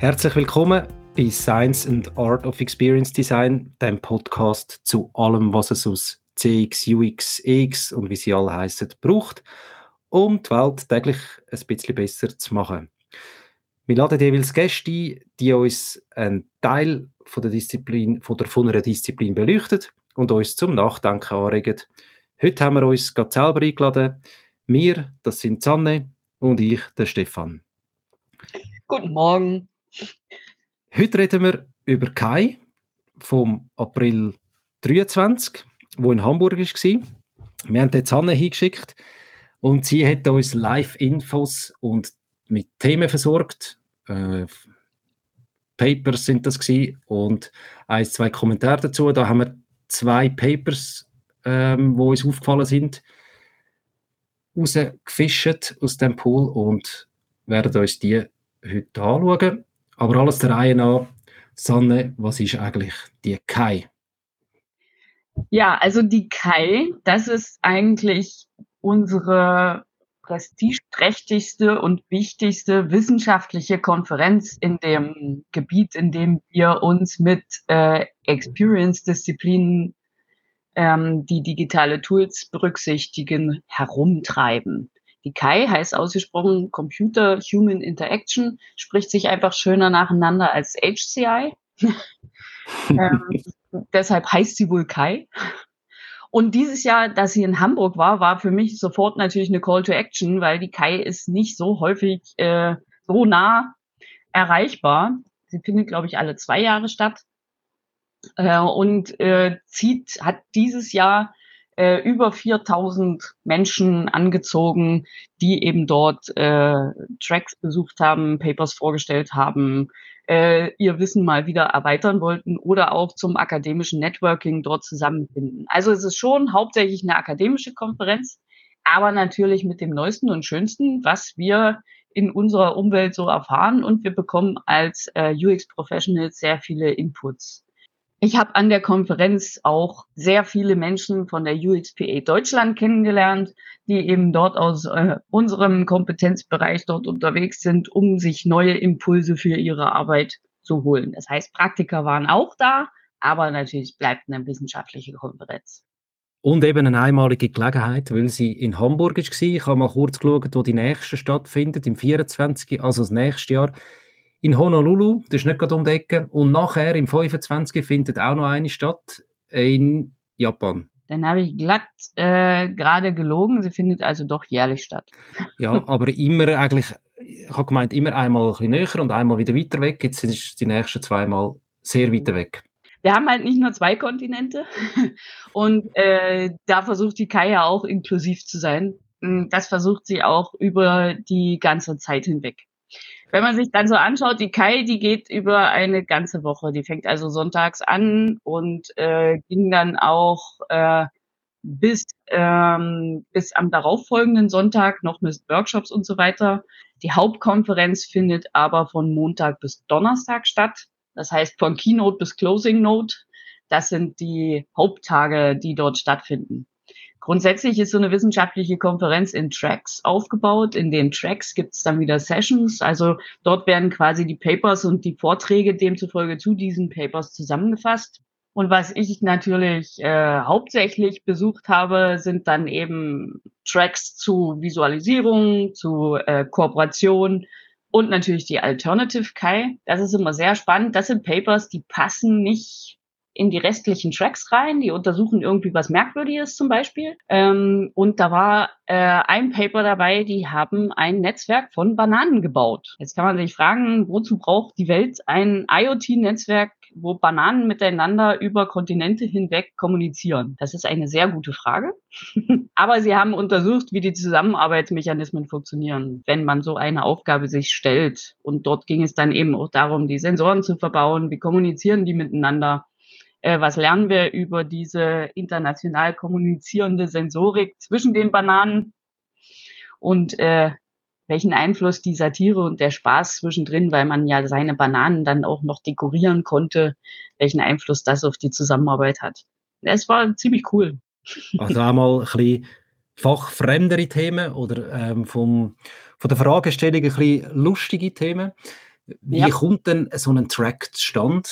Herzlich willkommen bei Science and Art of Experience Design, dem Podcast zu allem, was es aus CX, UX, EX und wie sie alle heißen, braucht, um die Welt täglich ein bisschen besser zu machen. Wir laden jeweils Gäste ein, die uns einen Teil von der Disziplin, von, der, von einer Disziplin beleuchten und uns zum Nachdenken anregen. Heute haben wir uns gerade selber eingeladen. Wir, das sind Sanne und ich, der Stefan. Guten Morgen. Heute reden wir über Kai vom April 23, wo in Hamburg war. Wir haben jetzt Anne hingeschickt und sie hat uns Live-Infos und mit Themen versorgt. Äh, Papers sind das gewesen und ein, zwei Kommentare dazu. Da haben wir zwei Papers, ähm, wo uns aufgefallen sind, rausgefischt aus dem Pool und werden uns die heute anschauen. Aber alles der Reihe nach. Sanne, was ist eigentlich die Kai? Ja, also die Kai, das ist eigentlich unsere prestigeträchtigste und wichtigste wissenschaftliche Konferenz in dem Gebiet, in dem wir uns mit äh, Experience-Disziplinen, ähm, die digitale Tools berücksichtigen, herumtreiben. Die KI heißt ausgesprochen Computer Human Interaction, spricht sich einfach schöner nacheinander als HCI. ähm, deshalb heißt sie wohl Kai. Und dieses Jahr, dass sie in Hamburg war, war für mich sofort natürlich eine Call to Action, weil die Kai ist nicht so häufig äh, so nah erreichbar. Sie findet, glaube ich, alle zwei Jahre statt äh, und äh, zieht, hat dieses Jahr äh, über 4000 Menschen angezogen, die eben dort äh, Tracks besucht haben, Papers vorgestellt haben, äh, ihr Wissen mal wieder erweitern wollten oder auch zum akademischen Networking dort zusammenfinden. Also es ist schon hauptsächlich eine akademische Konferenz, aber natürlich mit dem Neuesten und Schönsten, was wir in unserer Umwelt so erfahren und wir bekommen als äh, UX-Professionals sehr viele Inputs. Ich habe an der Konferenz auch sehr viele Menschen von der UXPA Deutschland kennengelernt, die eben dort aus äh, unserem Kompetenzbereich dort unterwegs sind, um sich neue Impulse für ihre Arbeit zu holen. Das heißt, Praktiker waren auch da, aber natürlich bleibt eine wissenschaftliche Konferenz. Und eben eine einmalige Gelegenheit, weil sie in Hamburg war. Ich habe mal kurz geschaut, wo die nächste stattfindet, im 24., also das nächste Jahr in Honolulu, das ist nicht gerade um die Ecke. Und nachher im 25. findet auch noch eine statt in Japan. Dann habe ich glatt äh, gerade gelogen. Sie findet also doch jährlich statt. Ja, aber immer eigentlich, ich habe gemeint, immer einmal ein bisschen näher und einmal wieder weiter weg. Jetzt sind die nächsten zweimal sehr weit weg. Wir haben halt nicht nur zwei Kontinente und äh, da versucht die Kai ja auch inklusiv zu sein. Das versucht sie auch über die ganze Zeit hinweg. Wenn man sich dann so anschaut, die Kai, die geht über eine ganze Woche. Die fängt also sonntags an und äh, ging dann auch äh, bis, ähm, bis am darauffolgenden Sonntag noch mit Workshops und so weiter. Die Hauptkonferenz findet aber von Montag bis Donnerstag statt. Das heißt von Keynote bis Closing Note. Das sind die Haupttage, die dort stattfinden. Grundsätzlich ist so eine wissenschaftliche Konferenz in Tracks aufgebaut. In den Tracks gibt es dann wieder Sessions. Also dort werden quasi die Papers und die Vorträge demzufolge zu diesen Papers zusammengefasst. Und was ich natürlich äh, hauptsächlich besucht habe, sind dann eben Tracks zu Visualisierung, zu äh, Kooperation und natürlich die Alternative Kai. Das ist immer sehr spannend. Das sind Papers, die passen nicht in die restlichen Tracks rein. Die untersuchen irgendwie was Merkwürdiges zum Beispiel. Ähm, und da war äh, ein Paper dabei, die haben ein Netzwerk von Bananen gebaut. Jetzt kann man sich fragen, wozu braucht die Welt ein IoT-Netzwerk, wo Bananen miteinander über Kontinente hinweg kommunizieren? Das ist eine sehr gute Frage. Aber sie haben untersucht, wie die Zusammenarbeitsmechanismen funktionieren, wenn man so eine Aufgabe sich stellt. Und dort ging es dann eben auch darum, die Sensoren zu verbauen. Wie kommunizieren die miteinander? Äh, was lernen wir über diese international kommunizierende Sensorik zwischen den Bananen und äh, welchen Einfluss die Satire und der Spaß zwischendrin, weil man ja seine Bananen dann auch noch dekorieren konnte, welchen Einfluss das auf die Zusammenarbeit hat. Es war ziemlich cool. Also einmal ein bisschen fachfremdere Themen oder ähm, vom, von der Fragestellung ein bisschen lustige Themen. Wie ja. kommt denn so ein Track zustande?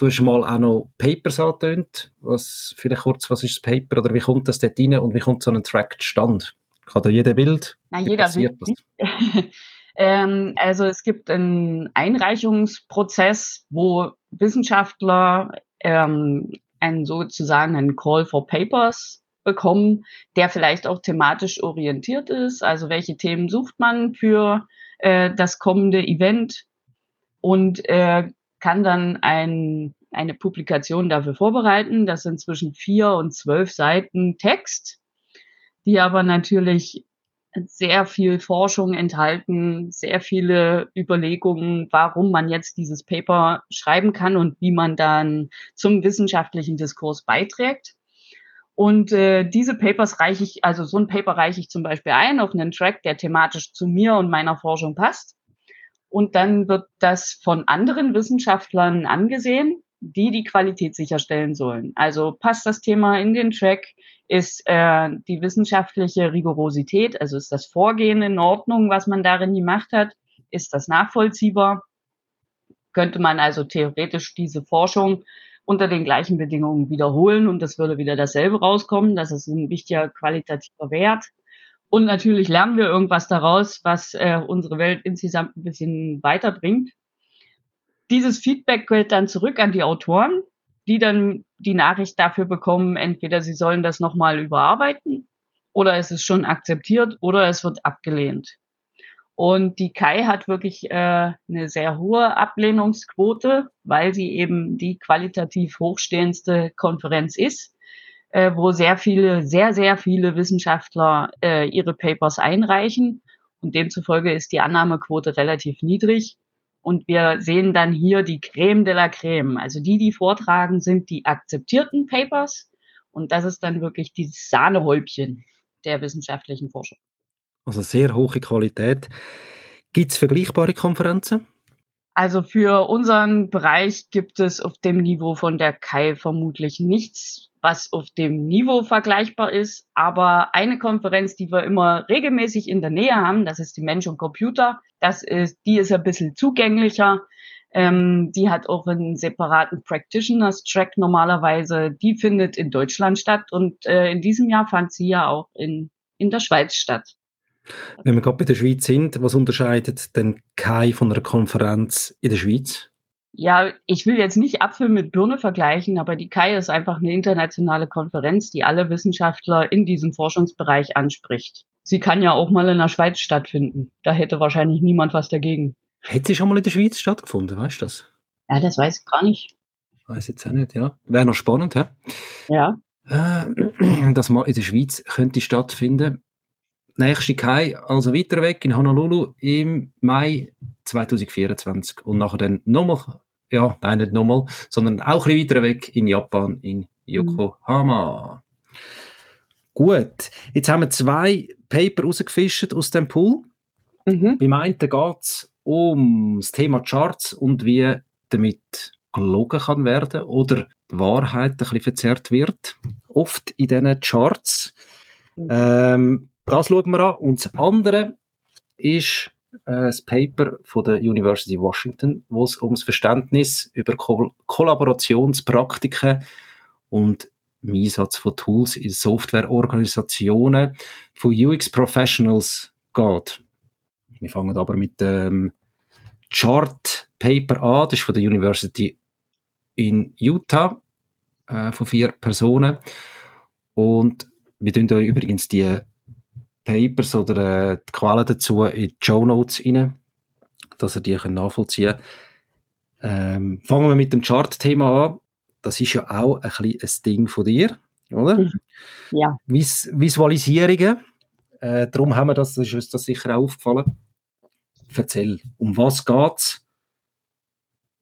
Du hast mal auch noch Papers angetönt. Was, vielleicht kurz, was ist das Paper oder wie kommt das dort rein und wie kommt so ein Track zustande? Kann da jeder Bild? Na, jeder Bild. ähm, also es gibt einen Einreichungsprozess, wo Wissenschaftler ähm, einen sozusagen einen Call for Papers bekommen, der vielleicht auch thematisch orientiert ist. Also welche Themen sucht man für äh, das kommende Event und äh, kann dann ein, eine Publikation dafür vorbereiten. Das sind zwischen vier und zwölf Seiten Text, die aber natürlich sehr viel Forschung enthalten, sehr viele Überlegungen, warum man jetzt dieses Paper schreiben kann und wie man dann zum wissenschaftlichen Diskurs beiträgt. Und äh, diese Papers reiche ich, also so ein Paper reiche ich zum Beispiel ein auf einen Track, der thematisch zu mir und meiner Forschung passt. Und dann wird das von anderen Wissenschaftlern angesehen, die die Qualität sicherstellen sollen. Also passt das Thema in den Track, ist äh, die wissenschaftliche Rigorosität, also ist das Vorgehen in Ordnung, was man darin gemacht hat, ist das nachvollziehbar, könnte man also theoretisch diese Forschung unter den gleichen Bedingungen wiederholen und es würde wieder dasselbe rauskommen. Das ist ein wichtiger qualitativer Wert. Und natürlich lernen wir irgendwas daraus, was äh, unsere Welt insgesamt ein bisschen weiterbringt. Dieses Feedback geht dann zurück an die Autoren, die dann die Nachricht dafür bekommen, entweder sie sollen das nochmal überarbeiten oder es ist schon akzeptiert oder es wird abgelehnt. Und die Kai hat wirklich äh, eine sehr hohe Ablehnungsquote, weil sie eben die qualitativ hochstehendste Konferenz ist, äh, wo sehr viele, sehr, sehr viele Wissenschaftler äh, ihre Papers einreichen. Und demzufolge ist die Annahmequote relativ niedrig. Und wir sehen dann hier die Creme de la Creme. Also die, die vortragen, sind die akzeptierten Papers. Und das ist dann wirklich die Sahnehäubchen der wissenschaftlichen Forschung. Also sehr hohe Qualität. Gibt es vergleichbare Konferenzen? Also für unseren Bereich gibt es auf dem Niveau von der KAI vermutlich nichts, was auf dem Niveau vergleichbar ist. Aber eine Konferenz, die wir immer regelmäßig in der Nähe haben, das ist die Mensch und Computer. Das ist, die ist ein bisschen zugänglicher. Ähm, die hat auch einen separaten Practitioners Track normalerweise. Die findet in Deutschland statt und äh, in diesem Jahr fand sie ja auch in, in der Schweiz statt. Wenn wir gerade bei der Schweiz sind, was unterscheidet denn Kai von einer Konferenz in der Schweiz? Ja, ich will jetzt nicht Apfel mit Birne vergleichen, aber die Kai ist einfach eine internationale Konferenz, die alle Wissenschaftler in diesem Forschungsbereich anspricht. Sie kann ja auch mal in der Schweiz stattfinden. Da hätte wahrscheinlich niemand was dagegen. Hätte sie schon mal in der Schweiz stattgefunden, weißt du das? Ja, das weiß ich gar nicht. Weiß jetzt auch nicht, ja. Wäre noch spannend, hä? Ja. Äh, dass mal in der Schweiz könnte stattfinden nächste Kai, also weiter weg in Honolulu im Mai 2024 und nachher dann nochmal, ja, nein, nicht nochmal, sondern auch ein bisschen weiter weg in Japan, in Yokohama. Mhm. Gut, jetzt haben wir zwei Paper rausgefischt aus dem Pool. Mhm. Beim einen geht es um das Thema Charts und wie damit gelogen kann werden oder die Wahrheit ein bisschen verzerrt wird. Oft in diesen Charts. Mhm. Ähm, das schauen wir an. Und das andere ist äh, das Paper von der University of Washington, wo es ums Verständnis über Ko Kollaborationspraktiken und im Einsatz von Tools in Softwareorganisationen von UX-Professionals geht. Wir fangen aber mit dem Chart-Paper an. Das ist von der University in Utah äh, von vier Personen. Und wir tun da übrigens die Papers oder äh, die Quellen dazu in die Show Notes rein, dass ihr die könnt nachvollziehen ähm, Fangen wir mit dem Chart-Thema an. Das ist ja auch ein, bisschen ein Ding von dir, oder? Mhm. Ja. Vis Visualisierungen. Äh, darum haben wir das, das ist uns das sicher auch aufgefallen. Erzähl, um was geht es?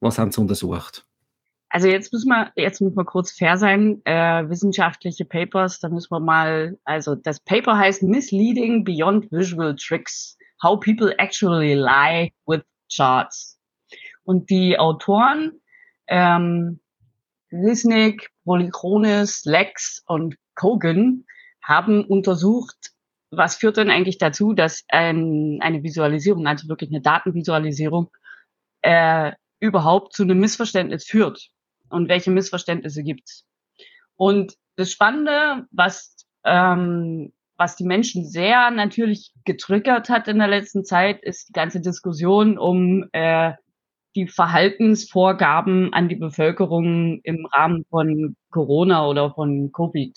Was haben Sie untersucht? Also jetzt müssen wir, jetzt müssen wir kurz fair sein. Äh, wissenschaftliche Papers, da müssen wir mal, also das Paper heißt Misleading Beyond Visual Tricks. How People Actually Lie with Charts. Und die Autoren, ähm, Lisnik, Polychronis, Lex und Kogan haben untersucht, was führt denn eigentlich dazu, dass ein, eine Visualisierung, also wirklich eine Datenvisualisierung, äh, überhaupt zu einem Missverständnis führt und welche Missverständnisse gibt's. Und das Spannende, was, ähm, was die Menschen sehr natürlich getriggert hat in der letzten Zeit, ist die ganze Diskussion um äh, die Verhaltensvorgaben an die Bevölkerung im Rahmen von Corona oder von Covid.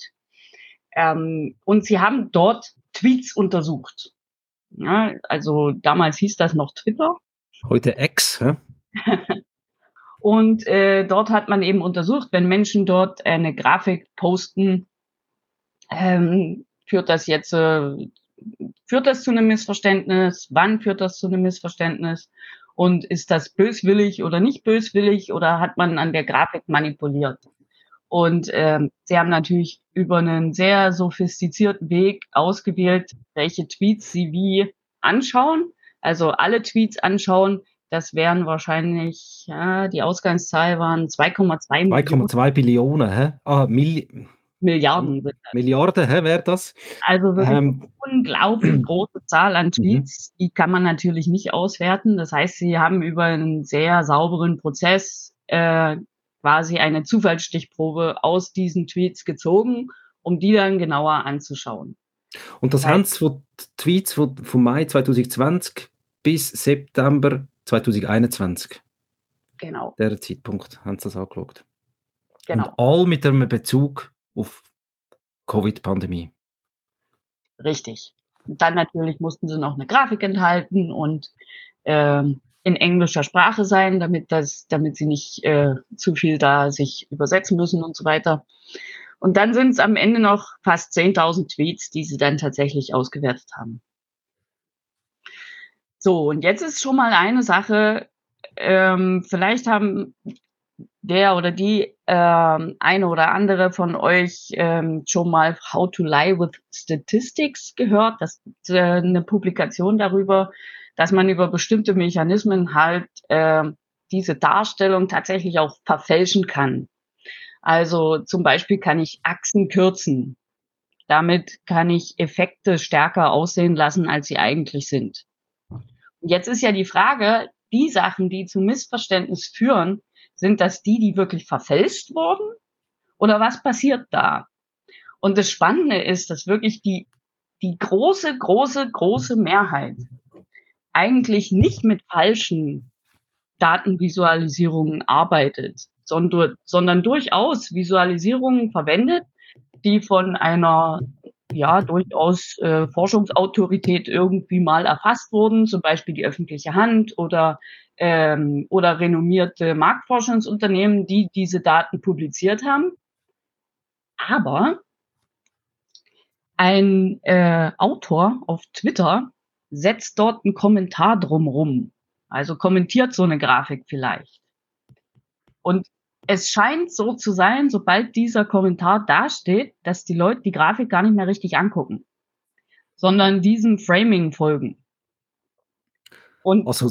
Ähm, und sie haben dort Tweets untersucht. Ja, also damals hieß das noch Twitter. Heute X, hä? Und äh, dort hat man eben untersucht, wenn Menschen dort eine Grafik posten, ähm, führt das jetzt, äh, führt das zu einem Missverständnis? Wann führt das zu einem Missverständnis? Und ist das böswillig oder nicht böswillig oder hat man an der Grafik manipuliert? Und ähm, sie haben natürlich über einen sehr sophistizierten Weg ausgewählt, welche Tweets sie wie anschauen. Also alle Tweets anschauen. Das wären wahrscheinlich, ja, die Ausgangszahl waren 2,2 Millionen. 2,2 Billionen, hä? Ah, Milli Milliarden. Milliarden, hä, wäre das? Also wirklich ähm, eine unglaublich große Zahl an mhm. Tweets, die kann man natürlich nicht auswerten. Das heißt, sie haben über einen sehr sauberen Prozess äh, quasi eine Zufallsstichprobe aus diesen Tweets gezogen, um die dann genauer anzuschauen. Und das, das heißt, haben Sie von Tweets von, von Mai 2020 bis September 2021. Genau. Der Zeitpunkt haben Sie das angeschaut. Genau. Und all mit einem Bezug auf Covid-Pandemie. Richtig. Und dann natürlich mussten sie noch eine Grafik enthalten und ähm, in englischer Sprache sein, damit das, damit sie nicht äh, zu viel da sich übersetzen müssen und so weiter. Und dann sind es am Ende noch fast 10.000 Tweets, die sie dann tatsächlich ausgewertet haben. So, und jetzt ist schon mal eine Sache, ähm, vielleicht haben der oder die ähm, eine oder andere von euch ähm, schon mal How to Lie with Statistics gehört. Das ist äh, eine Publikation darüber, dass man über bestimmte Mechanismen halt äh, diese Darstellung tatsächlich auch verfälschen kann. Also zum Beispiel kann ich Achsen kürzen. Damit kann ich Effekte stärker aussehen lassen, als sie eigentlich sind. Jetzt ist ja die Frage, die Sachen, die zu Missverständnis führen, sind das die, die wirklich verfälscht wurden? Oder was passiert da? Und das Spannende ist, dass wirklich die, die große, große, große Mehrheit eigentlich nicht mit falschen Datenvisualisierungen arbeitet, sondern, sondern durchaus Visualisierungen verwendet, die von einer ja durchaus äh, Forschungsautorität irgendwie mal erfasst wurden, zum Beispiel die öffentliche Hand oder ähm, oder renommierte Marktforschungsunternehmen, die diese Daten publiziert haben. Aber ein äh, Autor auf Twitter setzt dort einen Kommentar drumrum. Also kommentiert so eine Grafik vielleicht. Und es scheint so zu sein, sobald dieser Kommentar dasteht, dass die Leute die Grafik gar nicht mehr richtig angucken, sondern diesem Framing folgen. Und also,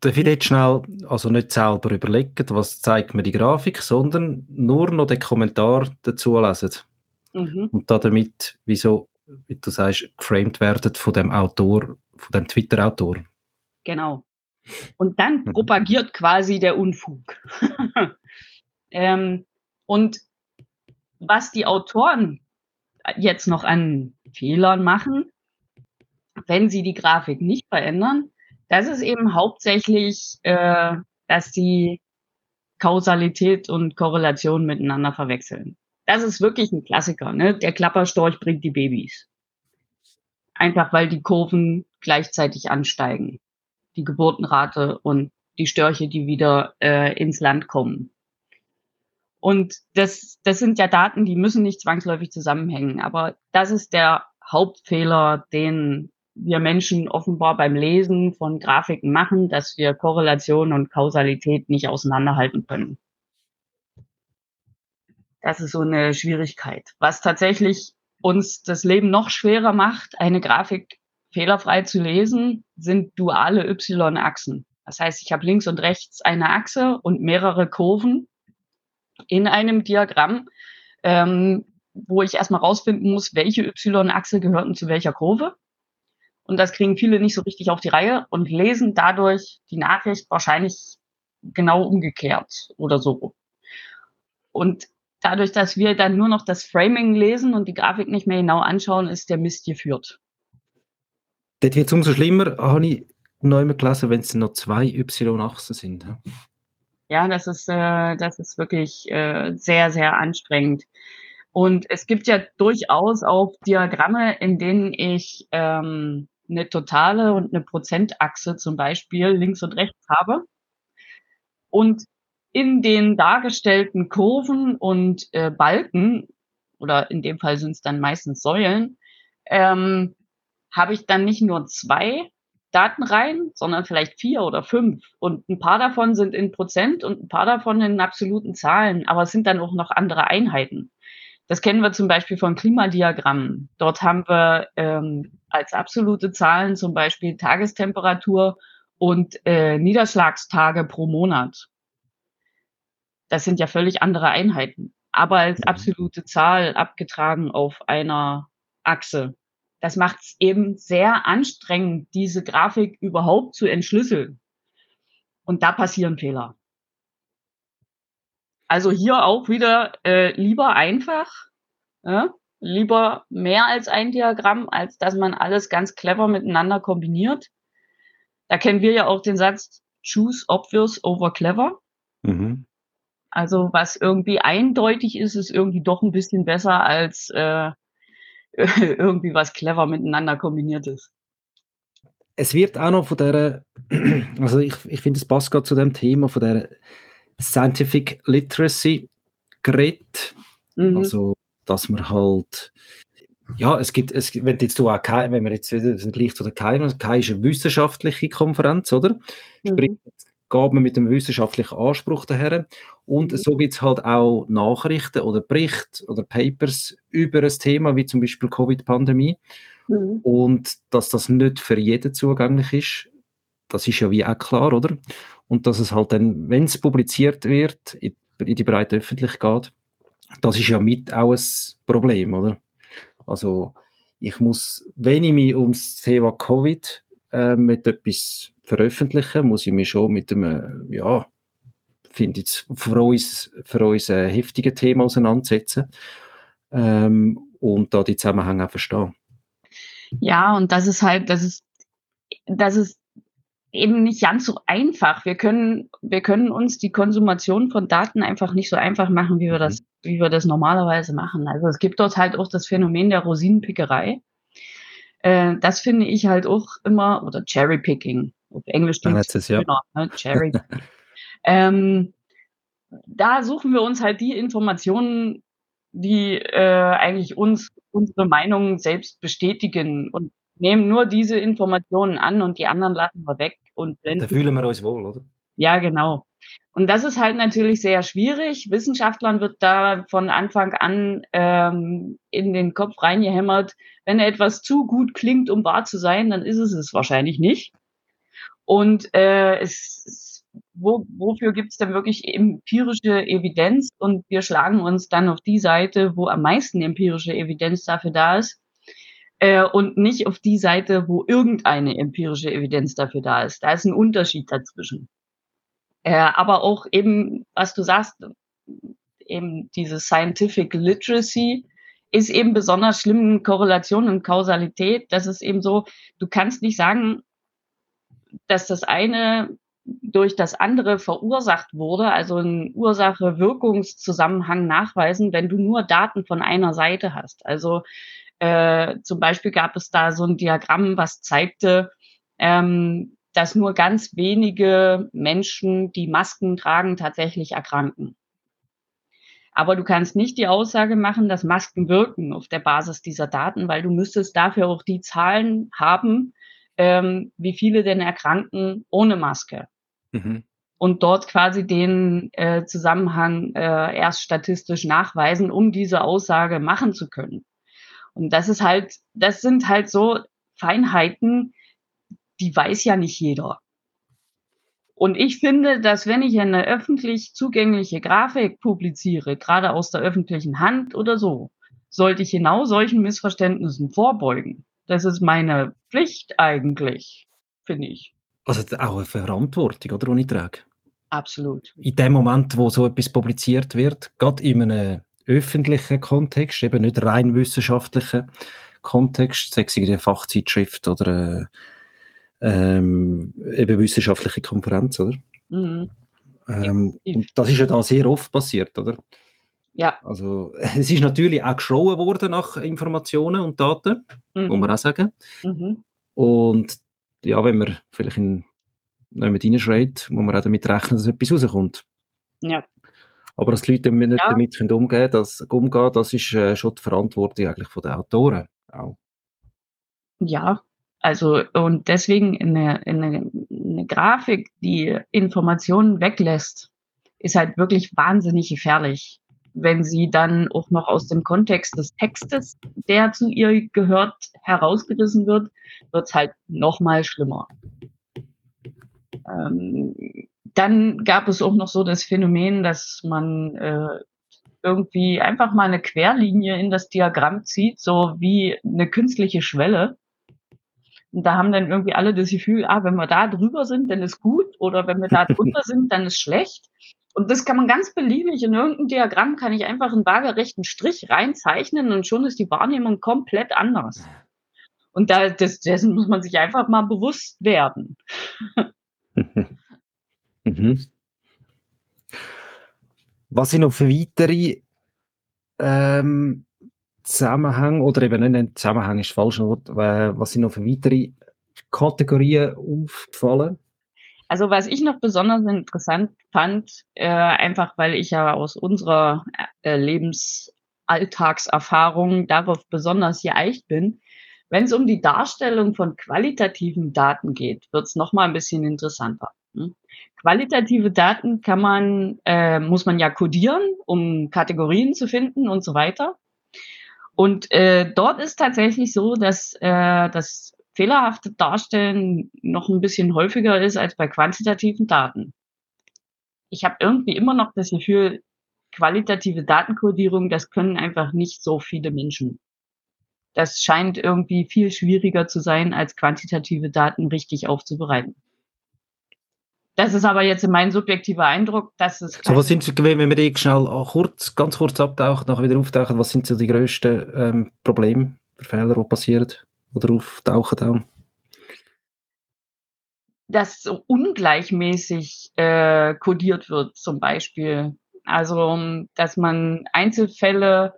darf ich jetzt schnell, also nicht selber überlegen, was zeigt mir die Grafik, sondern nur noch den Kommentar dazu lesen. Mhm. Und damit, wieso, wie du sagst, geframed werden von dem Autor, von dem Twitter-Autor. Genau. Und dann mhm. propagiert quasi der Unfug. ähm, und was die Autoren jetzt noch an Fehlern machen, wenn sie die Grafik nicht verändern, das ist eben hauptsächlich, äh, dass die Kausalität und Korrelation miteinander verwechseln. Das ist wirklich ein Klassiker. Ne? Der Klapperstorch bringt die Babys. Einfach weil die Kurven gleichzeitig ansteigen. Die Geburtenrate und die Störche, die wieder äh, ins Land kommen. Und das, das sind ja Daten, die müssen nicht zwangsläufig zusammenhängen. Aber das ist der Hauptfehler, den wir Menschen offenbar beim Lesen von Grafiken machen, dass wir Korrelation und Kausalität nicht auseinanderhalten können. Das ist so eine Schwierigkeit. Was tatsächlich uns das Leben noch schwerer macht, eine Grafik fehlerfrei zu lesen, sind duale Y-Achsen. Das heißt, ich habe links und rechts eine Achse und mehrere Kurven in einem Diagramm, ähm, wo ich erstmal rausfinden muss, welche Y-Achse gehörten zu welcher Kurve. Und das kriegen viele nicht so richtig auf die Reihe und lesen dadurch die Nachricht wahrscheinlich genau umgekehrt oder so. Und dadurch, dass wir dann nur noch das Framing lesen und die Grafik nicht mehr genau anschauen, ist der Mist geführt. Dort wird es umso schlimmer, habe ich neu gelesen, wenn es noch zwei Y-Achsen sind. Ja, das ist, äh, das ist wirklich äh, sehr, sehr anstrengend. Und es gibt ja durchaus auch Diagramme, in denen ich ähm, eine totale und eine Prozentachse zum Beispiel links und rechts habe. Und in den dargestellten Kurven und äh, Balken, oder in dem Fall sind es dann meistens Säulen, ähm, habe ich dann nicht nur zwei Datenreihen, sondern vielleicht vier oder fünf. Und ein paar davon sind in Prozent und ein paar davon in absoluten Zahlen, aber es sind dann auch noch andere Einheiten. Das kennen wir zum Beispiel von Klimadiagrammen. Dort haben wir ähm, als absolute Zahlen zum Beispiel Tagestemperatur und äh, Niederschlagstage pro Monat. Das sind ja völlig andere Einheiten, aber als absolute Zahl abgetragen auf einer Achse. Das macht es eben sehr anstrengend, diese Grafik überhaupt zu entschlüsseln. Und da passieren Fehler. Also hier auch wieder äh, lieber einfach, ja? lieber mehr als ein Diagramm, als dass man alles ganz clever miteinander kombiniert. Da kennen wir ja auch den Satz, choose obvious over clever. Mhm. Also was irgendwie eindeutig ist, ist irgendwie doch ein bisschen besser als äh, irgendwie was clever miteinander kombiniert ist. Es wird auch noch von der, also ich, ich finde, es passt gerade zu dem Thema von der Scientific Literacy geredet. Mhm. Also, dass man halt, ja, es gibt, es, wenn jetzt du auch wenn man jetzt wieder Vergleich zu der KI, KI ist eine wissenschaftliche Konferenz, oder? Mhm. Sprich, geht man mit einem wissenschaftlichen Anspruch daher. Und mhm. so gibt es halt auch Nachrichten oder Berichte oder Papers über ein Thema, wie zum Beispiel Covid-Pandemie. Mhm. Und dass das nicht für jeden zugänglich ist, das ist ja wie auch klar, oder? Und dass es halt dann, wenn es publiziert wird, in, die breite Öffentlichkeit, das ist ja mit auch ein Problem, oder? Also ich muss, wenn ich mich ums Thema Covid äh, mit etwas veröffentlichen, muss ich mich schon mit einem, ja, finde ich, für uns, für uns ein heftiges Thema auseinandersetzen ähm, und da die Zusammenhänge auch verstehen. Ja, und das ist halt, das ist, das ist eben nicht ganz so einfach. Wir können, wir können uns die Konsumation von Daten einfach nicht so einfach machen, wie wir mhm. das, wie wir das normalerweise machen. Also es gibt dort halt auch das Phänomen der Rosinenpickerei. Äh, das finde ich halt auch immer, oder Cherrypicking. Auf Englisch steht es ja. Genau, ne? Cherry. ähm, da suchen wir uns halt die Informationen, die äh, eigentlich uns unsere Meinung selbst bestätigen und nehmen nur diese Informationen an und die anderen lassen wir weg und. Da fühlen wir uns wohl, oder? Ja, genau. Und das ist halt natürlich sehr schwierig. Wissenschaftlern wird da von Anfang an ähm, in den Kopf reingehämmert, wenn etwas zu gut klingt, um wahr zu sein, dann ist es es wahrscheinlich nicht. Und äh, es, wo, wofür gibt es denn wirklich empirische Evidenz? Und wir schlagen uns dann auf die Seite, wo am meisten empirische Evidenz dafür da ist. Äh, und nicht auf die Seite, wo irgendeine empirische Evidenz dafür da ist. Da ist ein Unterschied dazwischen. Äh, aber auch eben, was du sagst, eben diese Scientific Literacy ist eben besonders schlimm in Korrelation und Kausalität. Das ist eben so, du kannst nicht sagen, dass das eine durch das andere verursacht wurde, also ein Ursache-Wirkungszusammenhang nachweisen, wenn du nur Daten von einer Seite hast. Also äh, zum Beispiel gab es da so ein Diagramm, was zeigte, ähm, dass nur ganz wenige Menschen, die Masken tragen, tatsächlich erkranken. Aber du kannst nicht die Aussage machen, dass Masken wirken auf der Basis dieser Daten, weil du müsstest dafür auch die Zahlen haben, ähm, wie viele denn erkranken ohne Maske. Mhm. Und dort quasi den äh, Zusammenhang äh, erst statistisch nachweisen, um diese Aussage machen zu können. Und das ist halt, das sind halt so Feinheiten, die weiß ja nicht jeder. Und ich finde, dass wenn ich eine öffentlich zugängliche Grafik publiziere, gerade aus der öffentlichen Hand oder so, sollte ich genau solchen Missverständnissen vorbeugen. Das ist meine Pflicht eigentlich, finde ich. Also auch eine Verantwortung, oder, die ich trage? Absolut. In dem Moment, wo so etwas publiziert wird, gerade in einem öffentlichen Kontext, eben nicht rein wissenschaftlichen Kontext, sei es eine Fachzeitschrift oder eine ähm, eben wissenschaftliche Konferenz, oder? Mhm. Ähm, und das ist ja da sehr oft passiert, oder? Ja. Also es ist natürlich auch geschrauen worden nach Informationen und Daten, mhm. muss man auch sagen. Mhm. Und ja, wenn man vielleicht in jemand reinschreit, muss man auch damit rechnen, dass etwas rauskommt. Ja. Aber dass die Leute nicht ja. damit können umgehen das, umgehen das ist äh, schon die Verantwortung eigentlich von den Autoren auch. Ja, also und deswegen eine, eine, eine Grafik, die Informationen weglässt, ist halt wirklich wahnsinnig gefährlich. Wenn sie dann auch noch aus dem Kontext des Textes, der zu ihr gehört, herausgerissen wird, wird es halt noch mal schlimmer. Ähm, dann gab es auch noch so das Phänomen, dass man äh, irgendwie einfach mal eine Querlinie in das Diagramm zieht, so wie eine künstliche Schwelle. Und da haben dann irgendwie alle das Gefühl, ah, wenn wir da drüber sind, dann ist gut, oder wenn wir da drunter sind, dann ist schlecht. Und das kann man ganz beliebig in irgendein Diagramm kann ich einfach einen waagerechten Strich reinzeichnen und schon ist die Wahrnehmung komplett anders. Und da, das, dessen muss man sich einfach mal bewusst werden. mhm. Was sind noch für weitere ähm, Zusammenhänge, oder eben nicht Zusammenhang ist falsch, äh, was sind noch für weitere Kategorien aufgefallen? Also was ich noch besonders interessant fand, äh, einfach weil ich ja aus unserer äh, Lebensalltagserfahrung darauf besonders geeicht bin, wenn es um die Darstellung von qualitativen Daten geht, wird es nochmal ein bisschen interessanter. Hm? Qualitative Daten kann man, äh, muss man ja codieren, um Kategorien zu finden und so weiter. Und äh, dort ist tatsächlich so, dass äh, das fehlerhafte Darstellen noch ein bisschen häufiger ist als bei quantitativen Daten. Ich habe irgendwie immer noch das Gefühl, qualitative Datenkodierung, das können einfach nicht so viele Menschen. Das scheint irgendwie viel schwieriger zu sein, als quantitative Daten richtig aufzubereiten. Das ist aber jetzt mein subjektiver Eindruck, dass es. So, was sind wenn wir die schnell kurz, ganz kurz abtauchen, nachher wieder auftauchen, was sind so die grössten ähm, Probleme, Fehler, die passieren oder auftauchen auch? Dass so ungleichmäßig äh, kodiert wird, zum Beispiel. Also, dass man Einzelfälle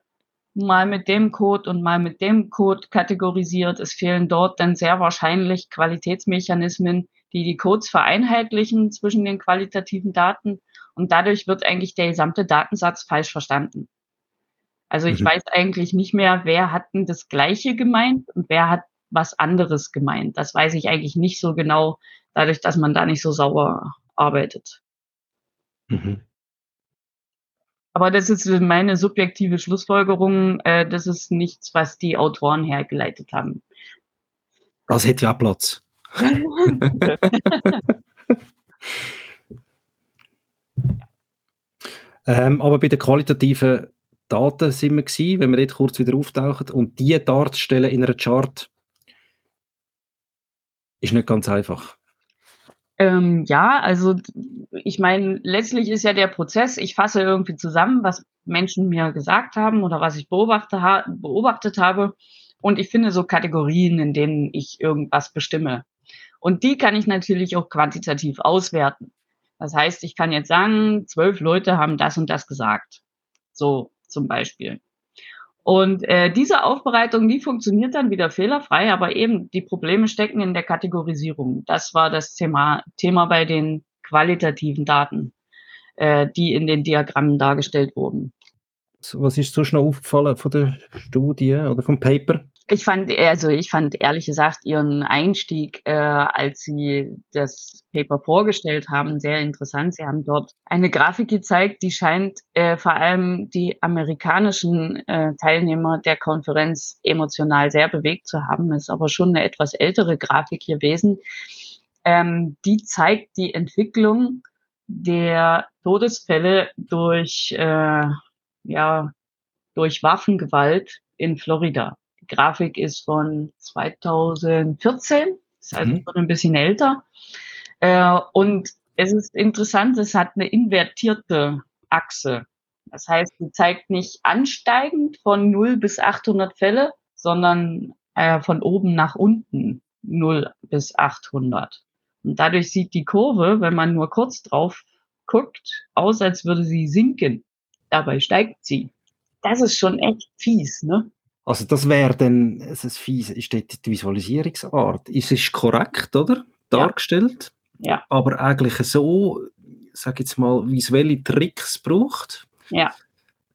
mal mit dem Code und mal mit dem Code kategorisiert. Es fehlen dort dann sehr wahrscheinlich Qualitätsmechanismen, die die Codes vereinheitlichen zwischen den qualitativen Daten und dadurch wird eigentlich der gesamte Datensatz falsch verstanden. Also ich mhm. weiß eigentlich nicht mehr, wer hat denn das Gleiche gemeint und wer hat was anderes gemeint. Das weiß ich eigentlich nicht so genau, dadurch, dass man da nicht so sauer arbeitet. Mhm. Aber das ist meine subjektive Schlussfolgerung. Äh, das ist nichts, was die Autoren hergeleitet haben. Das hätte ja Platz. ähm, aber bei den qualitativen Daten sind wir gewesen, wenn wir jetzt kurz wieder auftauchen und die darzustellen in einer Chart, ist nicht ganz einfach. Ähm, ja, also ich meine, letztlich ist ja der Prozess, ich fasse irgendwie zusammen, was Menschen mir gesagt haben oder was ich beobachte, ha beobachtet habe und ich finde so Kategorien, in denen ich irgendwas bestimme. Und die kann ich natürlich auch quantitativ auswerten. Das heißt, ich kann jetzt sagen, zwölf Leute haben das und das gesagt. So zum Beispiel. Und äh, diese Aufbereitung, die funktioniert dann wieder fehlerfrei, aber eben die Probleme stecken in der Kategorisierung. Das war das Thema, Thema bei den qualitativen Daten, äh, die in den Diagrammen dargestellt wurden. Was ist so schnell aufgefallen von der Studie oder vom Paper? Ich fand, also ich fand ehrlich gesagt Ihren Einstieg, äh, als Sie das Paper vorgestellt haben, sehr interessant. Sie haben dort eine Grafik gezeigt, die scheint äh, vor allem die amerikanischen äh, Teilnehmer der Konferenz emotional sehr bewegt zu haben. Ist aber schon eine etwas ältere Grafik gewesen. Ähm, die zeigt die Entwicklung der Todesfälle durch, äh, ja, durch Waffengewalt in Florida. Die Grafik ist von 2014, ist also mhm. schon ein bisschen älter. Äh, und Es ist interessant, es hat eine invertierte Achse. Das heißt, sie zeigt nicht ansteigend von 0 bis 800 Fälle, sondern äh, von oben nach unten 0 bis 800. Und dadurch sieht die Kurve, wenn man nur kurz drauf guckt, aus, als würde sie sinken. Dabei steigt sie. Das ist schon echt fies, ne? Also das wäre dann, es ist fies, ist dort die Visualisierungsart. Es ist korrekt, oder? Dargestellt. Ja. ja. Aber eigentlich so, sag jetzt mal, visuelle Tricks braucht. Ja.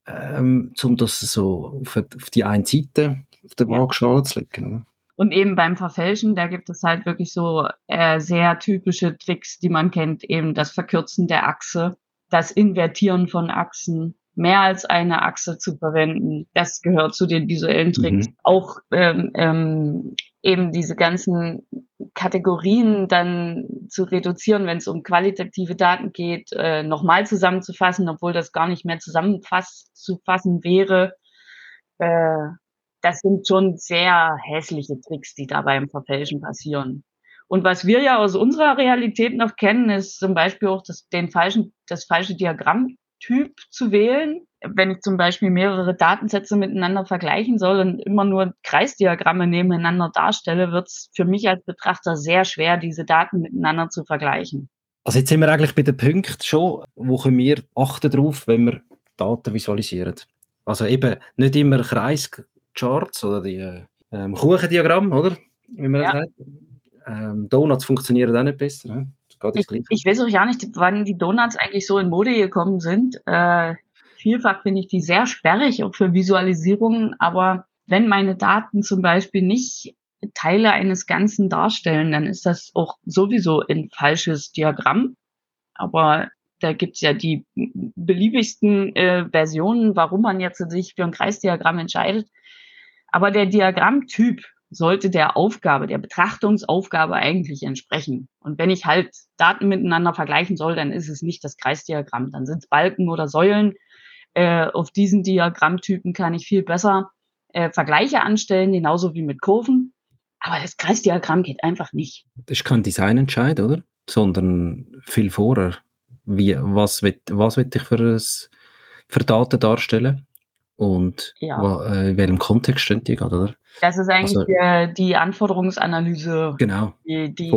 Ähm, um das so auf, auf die eine Seite auf der Waagschale zu legen. Oder? Und eben beim Verfälschen, da gibt es halt wirklich so äh, sehr typische Tricks, die man kennt, eben das Verkürzen der Achse, das Invertieren von Achsen, mehr als eine Achse zu verwenden. Das gehört zu den visuellen Tricks. Mhm. Auch ähm, ähm, eben diese ganzen Kategorien dann zu reduzieren, wenn es um qualitative Daten geht, äh, nochmal zusammenzufassen, obwohl das gar nicht mehr zusammenzufassen wäre. Äh, das sind schon sehr hässliche Tricks, die da beim Verfälschen passieren. Und was wir ja aus unserer Realität noch kennen, ist zum Beispiel auch das, den falschen, das falsche Diagrammtyp zu wählen. Wenn ich zum Beispiel mehrere Datensätze miteinander vergleichen soll und immer nur Kreisdiagramme nebeneinander darstelle, wird es für mich als Betrachter sehr schwer, diese Daten miteinander zu vergleichen. Also jetzt sind wir eigentlich bei dem Punkt schon, wo können wir achten darauf, wenn wir Daten visualisieren. Also eben nicht immer Kreis, Charts oder die ähm, Kuchendiagramm, oder? Wie man ja. sagt. Ähm, Donuts funktionieren auch nicht besser. Ne? Ich, ich, weiß auch gar nicht, wann die Donuts eigentlich so in Mode gekommen sind. Äh, vielfach finde ich die sehr sperrig, auch für Visualisierungen. Aber wenn meine Daten zum Beispiel nicht Teile eines Ganzen darstellen, dann ist das auch sowieso ein falsches Diagramm. Aber da gibt's ja die beliebigsten äh, Versionen, warum man jetzt sich für ein Kreisdiagramm entscheidet. Aber der Diagrammtyp sollte der Aufgabe, der Betrachtungsaufgabe eigentlich entsprechen. Und wenn ich halt Daten miteinander vergleichen soll, dann ist es nicht das Kreisdiagramm, dann sind es Balken oder Säulen. Äh, auf diesen Diagrammtypen kann ich viel besser äh, Vergleiche anstellen, genauso wie mit Kurven. Aber das Kreisdiagramm geht einfach nicht. Das ist kein Designentscheid, oder? Sondern viel vorher. Wie, was will, was will ich für, ein, für Daten darstellen? und ja. wo, äh, in welchem Kontext stehen die gerade, oder? Das ist eigentlich also, die, die Anforderungsanalyse, genau, die, die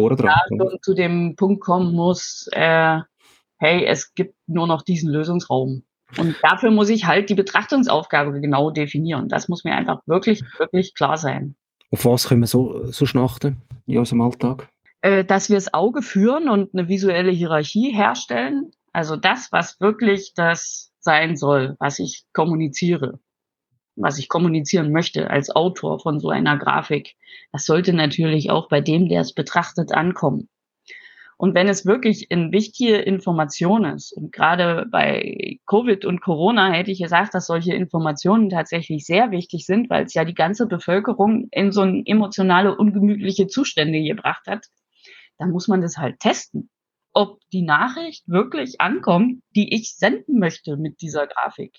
zu dem Punkt kommen muss, äh, hey, es gibt nur noch diesen Lösungsraum. Und dafür muss ich halt die Betrachtungsaufgabe genau definieren. Das muss mir einfach wirklich, wirklich klar sein. Auf was können wir so, so schnachten in unserem Alltag? Äh, dass wir das Auge führen und eine visuelle Hierarchie herstellen. Also das, was wirklich das sein soll, was ich kommuniziere, was ich kommunizieren möchte als Autor von so einer Grafik. Das sollte natürlich auch bei dem, der es betrachtet, ankommen. Und wenn es wirklich eine wichtige Information ist, und gerade bei Covid und Corona hätte ich gesagt, dass solche Informationen tatsächlich sehr wichtig sind, weil es ja die ganze Bevölkerung in so emotionale, ungemütliche Zustände gebracht hat, dann muss man das halt testen ob die Nachricht wirklich ankommt, die ich senden möchte mit dieser Grafik.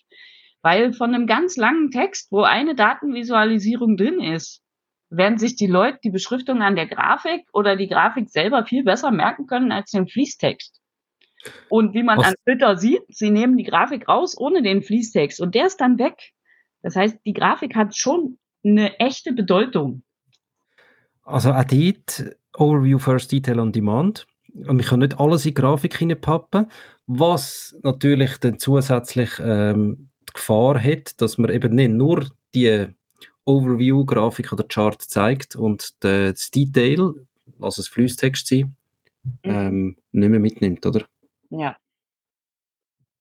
Weil von einem ganz langen Text, wo eine Datenvisualisierung drin ist, werden sich die Leute die Beschriftung an der Grafik oder die Grafik selber viel besser merken können als den Fließtext. Und wie man Was? an Twitter sieht, sie nehmen die Grafik raus ohne den Fließtext und der ist dann weg. Das heißt, die Grafik hat schon eine echte Bedeutung. Also Adit, Overview First Detail on Demand und ich kann nicht alles in die Grafik hineinpappen, was natürlich dann zusätzlich ähm, die Gefahr hat, dass man eben nicht nur die Overview-Grafik oder Chart zeigt und das Detail, also das Fließtext sein, mhm. ähm, nicht mehr mitnimmt, oder? Ja.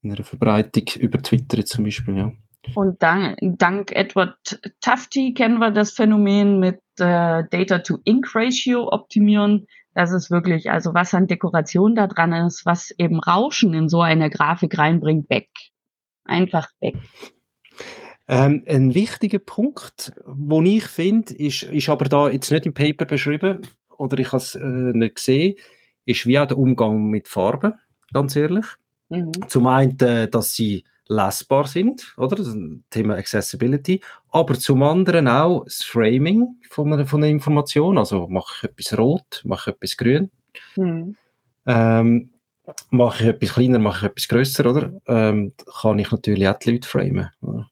In einer Verbreitung über Twitter zum Beispiel, ja. Und dank, dank Edward Tufte kennen wir das Phänomen mit äh, Data-to-Ink-Ratio optimieren. Das ist wirklich, also was an Dekoration da dran ist, was eben Rauschen in so eine Grafik reinbringt, weg. Einfach weg. Ähm, ein wichtiger Punkt, wo ich finde, ist, ist aber da jetzt nicht im Paper beschrieben oder ich habe es äh, nicht gesehen, ist wie auch der Umgang mit Farben, ganz ehrlich. Mhm. Zum einen, äh, dass sie lesbar sind, oder? Das Thema Accessibility. Aber zum anderen auch das Framing von einer, von einer Information. Also mache ich etwas rot, mache ich etwas grün. Mhm. Ähm, mache ich etwas kleiner, mache ich etwas grösser, oder? Ähm, kann ich natürlich auch die Leute framen. Oder?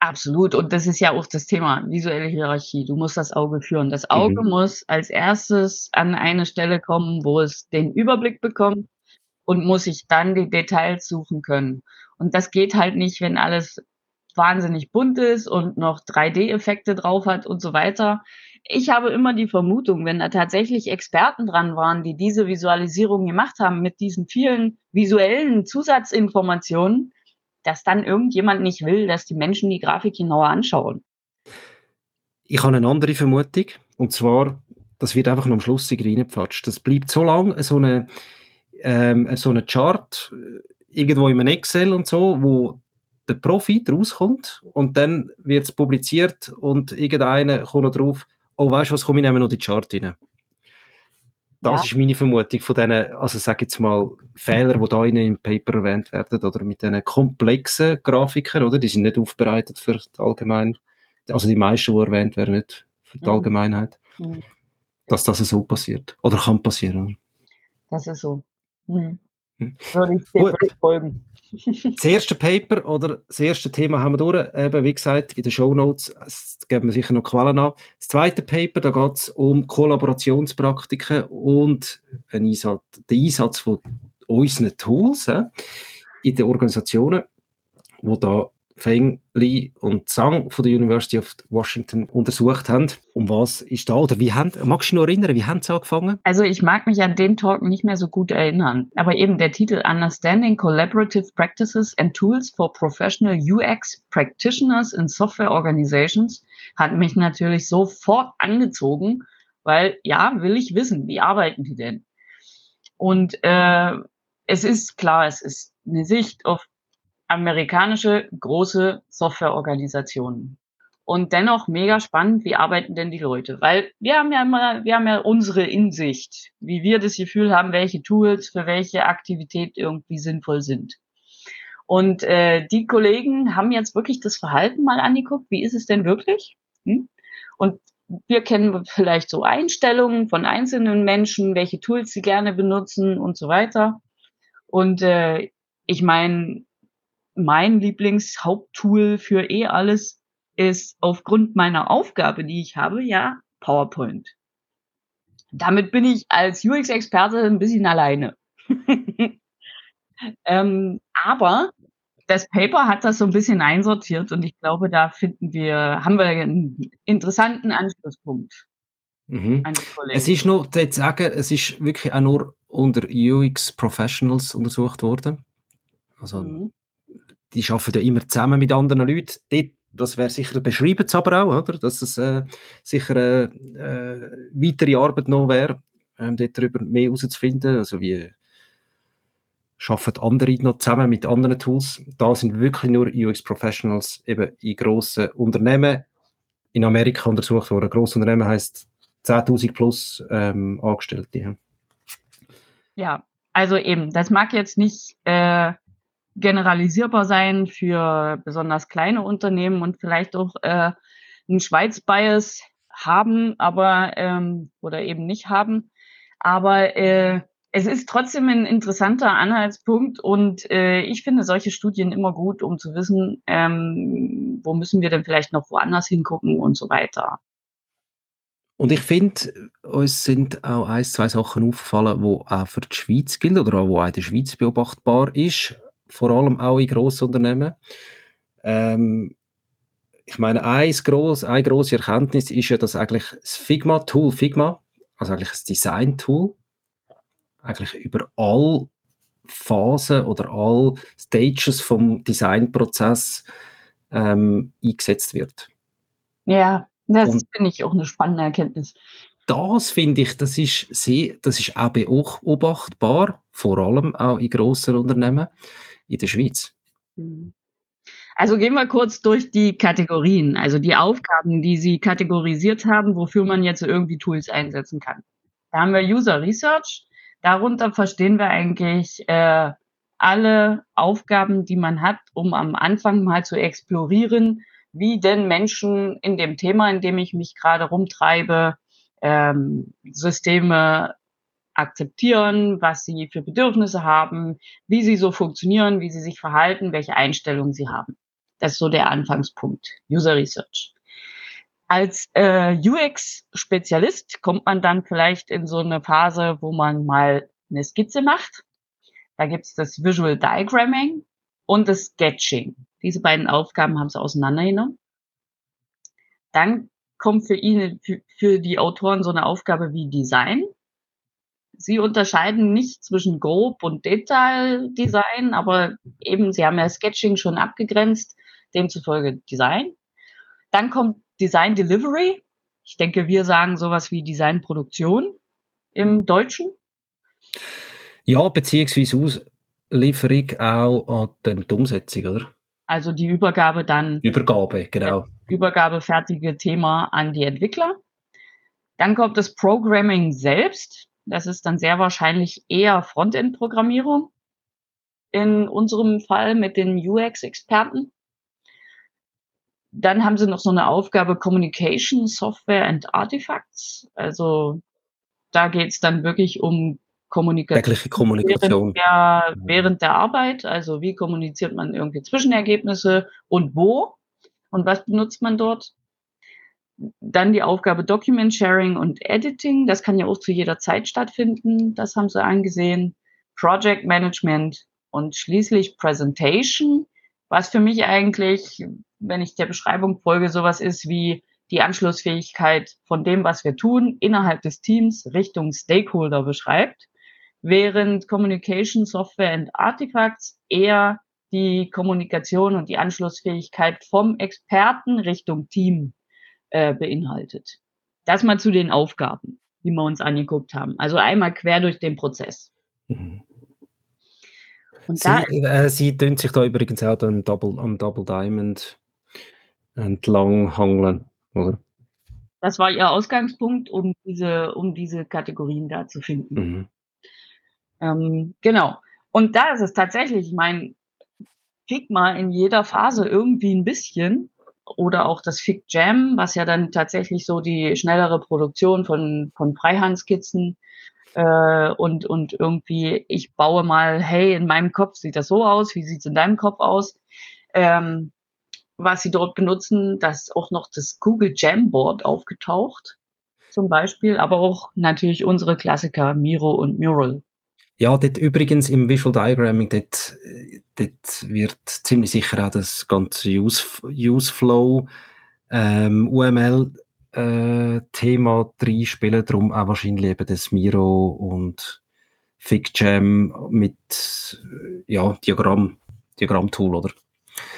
Absolut. Und das ist ja auch das Thema, visuelle Hierarchie. Du musst das Auge führen. Das Auge mhm. muss als erstes an eine Stelle kommen, wo es den Überblick bekommt und muss sich dann die Details suchen können. Und das geht halt nicht, wenn alles wahnsinnig bunt ist und noch 3D-Effekte drauf hat und so weiter. Ich habe immer die Vermutung, wenn da tatsächlich Experten dran waren, die diese Visualisierung gemacht haben mit diesen vielen visuellen Zusatzinformationen, dass dann irgendjemand nicht will, dass die Menschen die Grafik genauer anschauen. Ich habe eine andere Vermutung, und zwar, das wird einfach noch am Schluss reingepfatscht. Das bleibt so lange so eine, ähm, so eine Chart äh, irgendwo in einem Excel und so, wo der Profit rauskommt und dann wird es publiziert und irgendeiner kommt noch drauf, oh weißt du was, komme ich nehme noch die Chart rein. Das ja. ist meine Vermutung von diesen, also sage jetzt mal, Fehlern, die da im Paper erwähnt werden, oder mit diesen komplexen Grafiken, oder? Die sind nicht aufbereitet für die Allgemein, also die meisten, die erwähnt werden, nicht für die mhm. Allgemeinheit. Mhm. Dass das so passiert. Oder kann passieren. Das ist so. Mhm. Hm. Würde ich dir folgen. Das erste Paper oder das erste Thema haben wir durch. Eben, wie gesagt, in den Show Notes geben wir sicher noch Quellen an. Das zweite Paper, da geht es um Kollaborationspraktiken und den Einsatz, den Einsatz von unseren Tools äh, in den Organisationen, wo da Feng Li und Zhang von der University of Washington untersucht haben. Um was ist da oder wie haben, magst du noch erinnern, wie haben sie angefangen? Also ich mag mich an den Talk nicht mehr so gut erinnern, aber eben der Titel Understanding Collaborative Practices and Tools for Professional UX Practitioners in Software Organizations hat mich natürlich sofort angezogen, weil ja, will ich wissen, wie arbeiten die denn? Und äh, es ist klar, es ist eine Sicht auf amerikanische große Softwareorganisationen. Und dennoch mega spannend, wie arbeiten denn die Leute? Weil wir haben ja immer, wir haben ja unsere Insicht, wie wir das Gefühl haben, welche Tools für welche Aktivität irgendwie sinnvoll sind. Und äh, die Kollegen haben jetzt wirklich das Verhalten mal angeguckt, wie ist es denn wirklich? Hm? Und wir kennen vielleicht so Einstellungen von einzelnen Menschen, welche Tools sie gerne benutzen und so weiter. Und äh, ich meine, mein Lieblingshaupttool für eh alles ist aufgrund meiner Aufgabe, die ich habe, ja, PowerPoint. Damit bin ich als UX-Experte ein bisschen alleine. ähm, aber das Paper hat das so ein bisschen einsortiert und ich glaube, da finden wir, haben wir einen interessanten Anschlusspunkt. Mhm. Es ist nur, zu sagen, es ist wirklich auch nur unter UX Professionals untersucht worden. Also mhm die arbeiten ja immer zusammen mit anderen Leuten. Dort, das wäre sicher, beschreiben es aber auch, oder? dass es äh, sicher eine äh, weitere Arbeit noch wäre, ähm, dort darüber mehr herauszufinden, also wie arbeiten andere noch zusammen mit anderen Tools. Da sind wirklich nur UX-Professionals eben in grossen Unternehmen in Amerika untersucht worden. Grosse Unternehmen heisst 10.000 plus ähm, Angestellte. Ja, also eben, das mag jetzt nicht äh, generalisierbar sein für besonders kleine Unternehmen und vielleicht auch äh, einen Schweiz-Bias haben, aber ähm, oder eben nicht haben. Aber äh, es ist trotzdem ein interessanter Anhaltspunkt und äh, ich finde solche Studien immer gut, um zu wissen, ähm, wo müssen wir denn vielleicht noch woanders hingucken und so weiter. Und ich finde, uns sind auch ein, zwei Sachen aufgefallen, die auch für die Schweiz gilt oder auch, wo auch in der Schweiz beobachtbar ist vor allem auch in Grossunternehmen. Ähm, ich meine, ein gross, eine grosse Erkenntnis ist ja, dass eigentlich das Figma-Tool, Figma, also eigentlich das Design-Tool, eigentlich über all Phasen oder all Stages vom Designprozess ähm, eingesetzt wird. Ja, das finde ich auch eine spannende Erkenntnis. Das finde ich, das ist, sehr, das ist auch beobachtbar, vor allem auch in grossen Unternehmen in der Schweiz? Mhm. Also gehen wir kurz durch die Kategorien, also die Aufgaben, die Sie kategorisiert haben, wofür man jetzt irgendwie Tools einsetzen kann. Da haben wir User Research. Darunter verstehen wir eigentlich äh, alle Aufgaben, die man hat, um am Anfang mal zu explorieren, wie denn Menschen in dem Thema, in dem ich mich gerade rumtreibe, ähm, Systeme akzeptieren, was sie für Bedürfnisse haben, wie sie so funktionieren, wie sie sich verhalten, welche Einstellungen sie haben. Das ist so der Anfangspunkt, User Research. Als äh, UX-Spezialist kommt man dann vielleicht in so eine Phase, wo man mal eine Skizze macht. Da gibt's das Visual Diagramming und das Sketching. Diese beiden Aufgaben haben sie auseinandergenommen. Dann kommt für ihn, für die Autoren so eine Aufgabe wie Design. Sie unterscheiden nicht zwischen Grob- und Detail-Design, aber eben, sie haben ja Sketching schon abgegrenzt, demzufolge Design. Dann kommt Design Delivery. Ich denke, wir sagen sowas wie Design Produktion im Deutschen. Ja, beziehungsweise Auslieferung auch an die Umsetzung, oder? Also die Übergabe dann. Übergabe, genau. Übergabe fertige Thema an die Entwickler. Dann kommt das Programming selbst. Das ist dann sehr wahrscheinlich eher Frontend-Programmierung. In unserem Fall mit den UX-Experten. Dann haben sie noch so eine Aufgabe Communication, Software and Artifacts. Also da geht es dann wirklich um Kommunikation, Kommunikation. Während der, während der Arbeit. Also wie kommuniziert man irgendwie Zwischenergebnisse und wo und was benutzt man dort. Dann die Aufgabe Document Sharing und Editing. Das kann ja auch zu jeder Zeit stattfinden. Das haben sie angesehen. Project Management und schließlich Presentation, was für mich eigentlich, wenn ich der Beschreibung folge, sowas ist wie die Anschlussfähigkeit von dem, was wir tun, innerhalb des Teams Richtung Stakeholder beschreibt während Communication Software and Artifacts eher die Kommunikation und die Anschlussfähigkeit vom Experten Richtung Team äh, beinhaltet. Das mal zu den Aufgaben, die wir uns angeguckt haben. Also einmal quer durch den Prozess. Mhm. Und Sie, da, äh, Sie tun sich da übrigens auch am Double, am Double Diamond entlang hangeln, oder? Das war Ihr Ausgangspunkt, um diese, um diese Kategorien da zu finden. Mhm. Ähm, genau. Und da ist es tatsächlich, ich meine, Figma in jeder Phase irgendwie ein bisschen oder auch das Fig Jam, was ja dann tatsächlich so die schnellere Produktion von, von Freihandskizzen äh, und, und irgendwie, ich baue mal, hey, in meinem Kopf sieht das so aus, wie sieht's in deinem Kopf aus? Ähm, was sie dort benutzen, da ist auch noch das Google Jamboard aufgetaucht, zum Beispiel, aber auch natürlich unsere Klassiker Miro und Mural. Ja, dort übrigens im Visual Diagramming, dort, dort wird ziemlich sicher auch das ganze Use, Useflow, ähm, UML äh, Thema reinspielen, darum auch wahrscheinlich eben das Miro und FigJam mit ja, Diagramm, Diagrammtool, oder?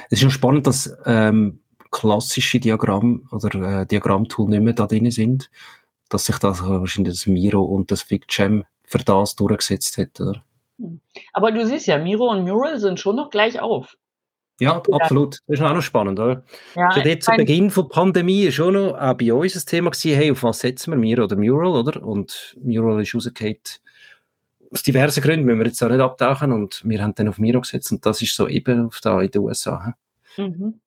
Es ist schon spannend, dass ähm, klassische Diagramm oder äh, Diagrammtool nicht mehr da drin sind, dass sich das wahrscheinlich das Miro und das FigJam für das durchgesetzt hat. Oder? Hm. Aber du siehst ja, Miro und Mural sind schon noch gleich auf. Ja, absolut. Das ist auch noch spannend, oder? Ja, schon zu Beginn der Pandemie war schon noch auch bei uns ein Thema gewesen, hey, auf was setzen wir, Miro oder Mural, oder? Und Mural ist rausgefallen aus diversen Gründen, müssen wir jetzt auch nicht abtauchen und wir haben dann auf Miro gesetzt und das ist so eben auf da in den USA. Mhm.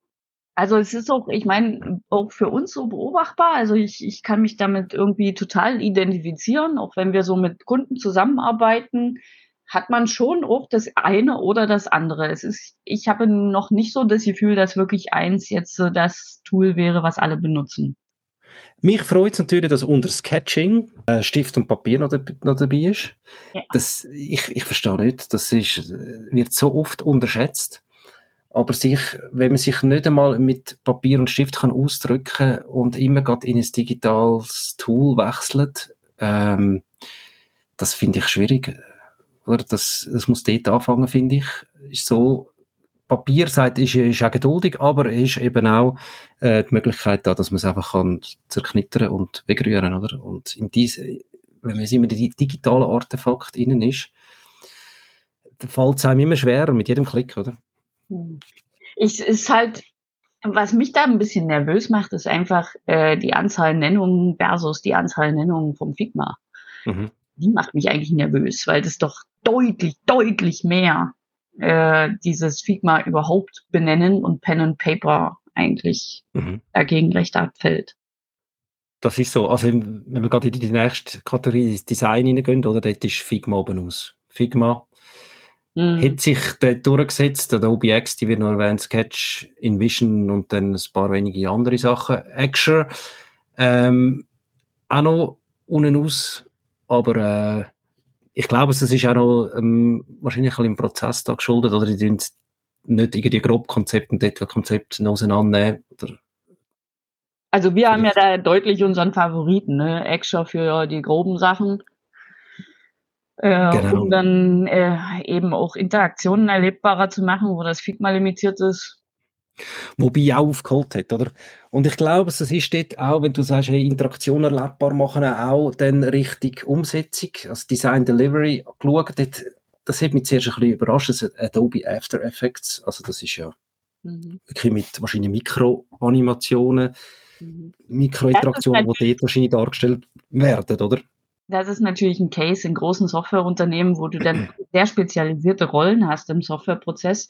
Also es ist auch, ich meine, auch für uns so beobachtbar. Also ich, ich kann mich damit irgendwie total identifizieren, auch wenn wir so mit Kunden zusammenarbeiten, hat man schon auch das eine oder das andere. Es ist, ich habe noch nicht so das Gefühl, dass wirklich eins jetzt so das Tool wäre, was alle benutzen. Mich freut es natürlich, dass unter Sketching äh, Stift und Papier noch, noch dabei ist. Ja. Das, ich, ich verstehe nicht, das ist, wird so oft unterschätzt aber sich, wenn man sich nicht einmal mit Papier und Stift kann ausdrücken und immer gerade in ein digitales Tool wechselt, ähm, das finde ich schwierig. Oder das, das muss dort anfangen, finde ich. Ist so, Papierseite ist, ist auch geduldig, aber es ist eben auch äh, die Möglichkeit da, dass man es einfach kann zerknittern und wegrühren, oder? Und in diese, wenn man immer die digitalen Artefakt innen ist, fällt es einem immer schwerer mit jedem Klick, oder? Hm. Ich ist halt, was mich da ein bisschen nervös macht, ist einfach äh, die Anzahl Nennungen versus die Anzahl Nennungen vom Figma. Mhm. Die macht mich eigentlich nervös, weil das doch deutlich, deutlich mehr äh, dieses Figma überhaupt benennen und Pen and Paper eigentlich mhm. dagegen recht abfällt. das ist so. Also, wenn wir gerade in die nächste Kategorie Design hineingehen, oder, dort ist Figma oben aus. Figma mhm. hat sich dort durchgesetzt. Der OBX, die wird noch erwähnt, Sketch, InVision und dann ein paar wenige andere Sachen. Axure, ähm, auch noch unten aus, aber äh, ich glaube, es ist auch noch ähm, wahrscheinlich ein im Prozess da geschuldet, oder die tun nicht irgendwie grob Konzept und dort Konzept auseinandernehmen, oder also wir haben ja da deutlich unseren Favoriten, ne? Extra für die groben Sachen. Äh, genau. Um dann äh, eben auch Interaktionen erlebbarer zu machen, wo das Figma limitiert ist. Wobei auch aufgeholt hat, oder? Und ich glaube, es ist dort auch, wenn du sagst, hey, Interaktion erlebbar machen, auch dann richtig Umsetzung, also Design Delivery geschaut, dort, das hat mich zuerst ein bisschen überrascht, also Adobe After Effects, also das ist ja mhm. wirklich mit wahrscheinlich Mikroanimationen, mhm. Mikrointeraktionen, die dort wahrscheinlich dargestellt werden, oder? Das ist natürlich ein Case in großen Softwareunternehmen, wo du dann sehr spezialisierte Rollen hast im Softwareprozess.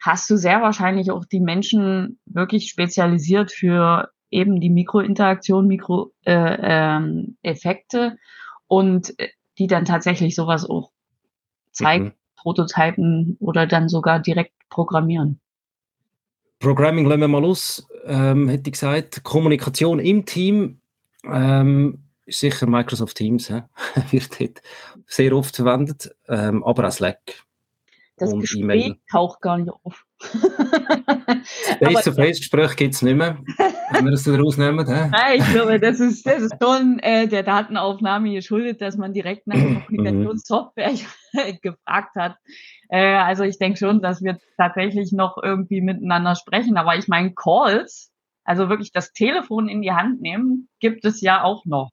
Hast du sehr wahrscheinlich auch die Menschen wirklich spezialisiert für eben die Mikrointeraktion, Mikroeffekte äh, ähm, und äh, die dann tatsächlich sowas auch zeigen, mhm. prototypen oder dann sogar direkt programmieren. Programming lassen wir mal los, ähm, hätte ich gesagt. Kommunikation im Team ähm, ist sicher Microsoft Teams, he? wird dort sehr oft verwendet, ähm, aber auch Slack. Das und Gespräch taucht gar nicht auf. Face-to-Face-Gespräch gibt es nicht mehr, wenn wir das daraus nehmen. Nein, ich glaube, das ist, das ist schon äh, der Datenaufnahme geschuldet, dass man direkt nach der Kommunikationssoftware gefragt hat. Äh, also ich denke schon, dass wir tatsächlich noch irgendwie miteinander sprechen. Aber ich meine, Calls, also wirklich das Telefon in die Hand nehmen, gibt es ja auch noch.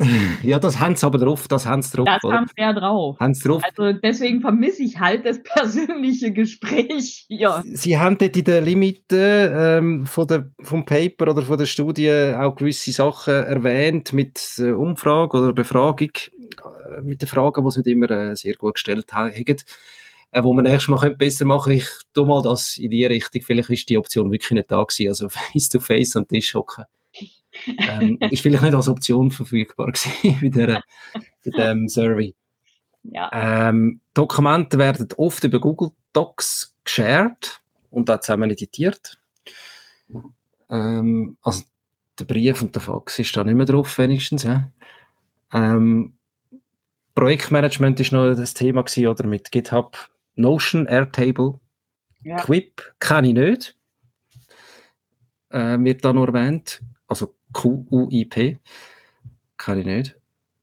Ja, das haben sie aber drauf, das haben sie drauf. Das oder? haben sie ja drauf. Haben's drauf. Also deswegen vermisse ich halt das persönliche Gespräch hier. Sie haben dort in der Limite ähm, von der, vom Paper oder von der Studie auch gewisse Sachen erwähnt mit äh, Umfrage oder Befragung, äh, mit den Fragen, die sie nicht immer äh, sehr gut gestellt haben äh, wo man nächstes Mal besser machen könnte. Ich tue mal das in die Richtung. Vielleicht ist die Option wirklich nicht da gewesen. Also face-to-face am Tisch hocken. Ähm, ist vielleicht nicht als Option verfügbar gewesen bei, der, bei dem Survey. Ja. Ähm, Dokumente werden oft über Google Docs geshared und da zusammen editiert. Ähm, also der Brief und der Fax ist da nicht mehr drauf, wenigstens. Ja. Ähm, Projektmanagement ist noch das Thema gewesen, oder mit GitHub Notion, Airtable, ja. Quip kenne ich nicht. Äh, wird da nur erwähnt. Also QUIP kenne ich nicht.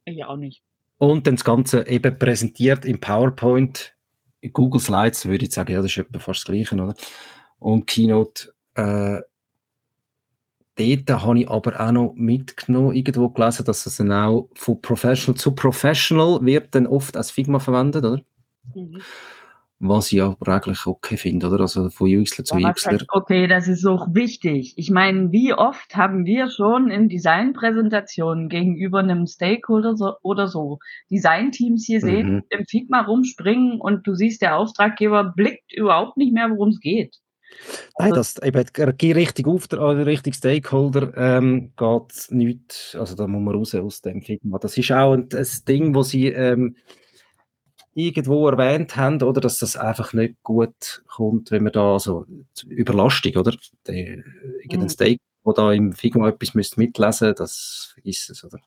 Ich auch nicht. Und dann das Ganze eben präsentiert im PowerPoint. In Google Slides würde ich sagen, ja, das ist etwa fast das Gleiche, oder? Und Keynote, äh, dort habe ich aber auch noch mitgenommen, irgendwo gelesen, dass es dann auch von Professional zu Professional wird dann oft als Figma verwendet, oder? Mhm. Was ich aber eigentlich okay finde, oder? Also von UXler zu ja. Okay, das ist auch wichtig. Ich meine, wie oft haben wir schon in Designpräsentationen gegenüber einem Stakeholder so, oder so Designteams hier mhm. sehen, im Figma rumspringen und du siehst, der Auftraggeber blickt überhaupt nicht mehr, worum es geht. Nein, also das eben richtig Auftrag, richtig Stakeholder ähm, geht nichts, also da muss man raus aus dem Figma. Das ist auch ein, ein Ding, wo sie ähm, irgendwo erwähnt haben, oder dass das einfach nicht gut kommt, wenn man da so Überlastung, oder? Der, irgendein mhm. Steak, wo da im Figma etwas müsst mitlesen, das vergisst es, oder?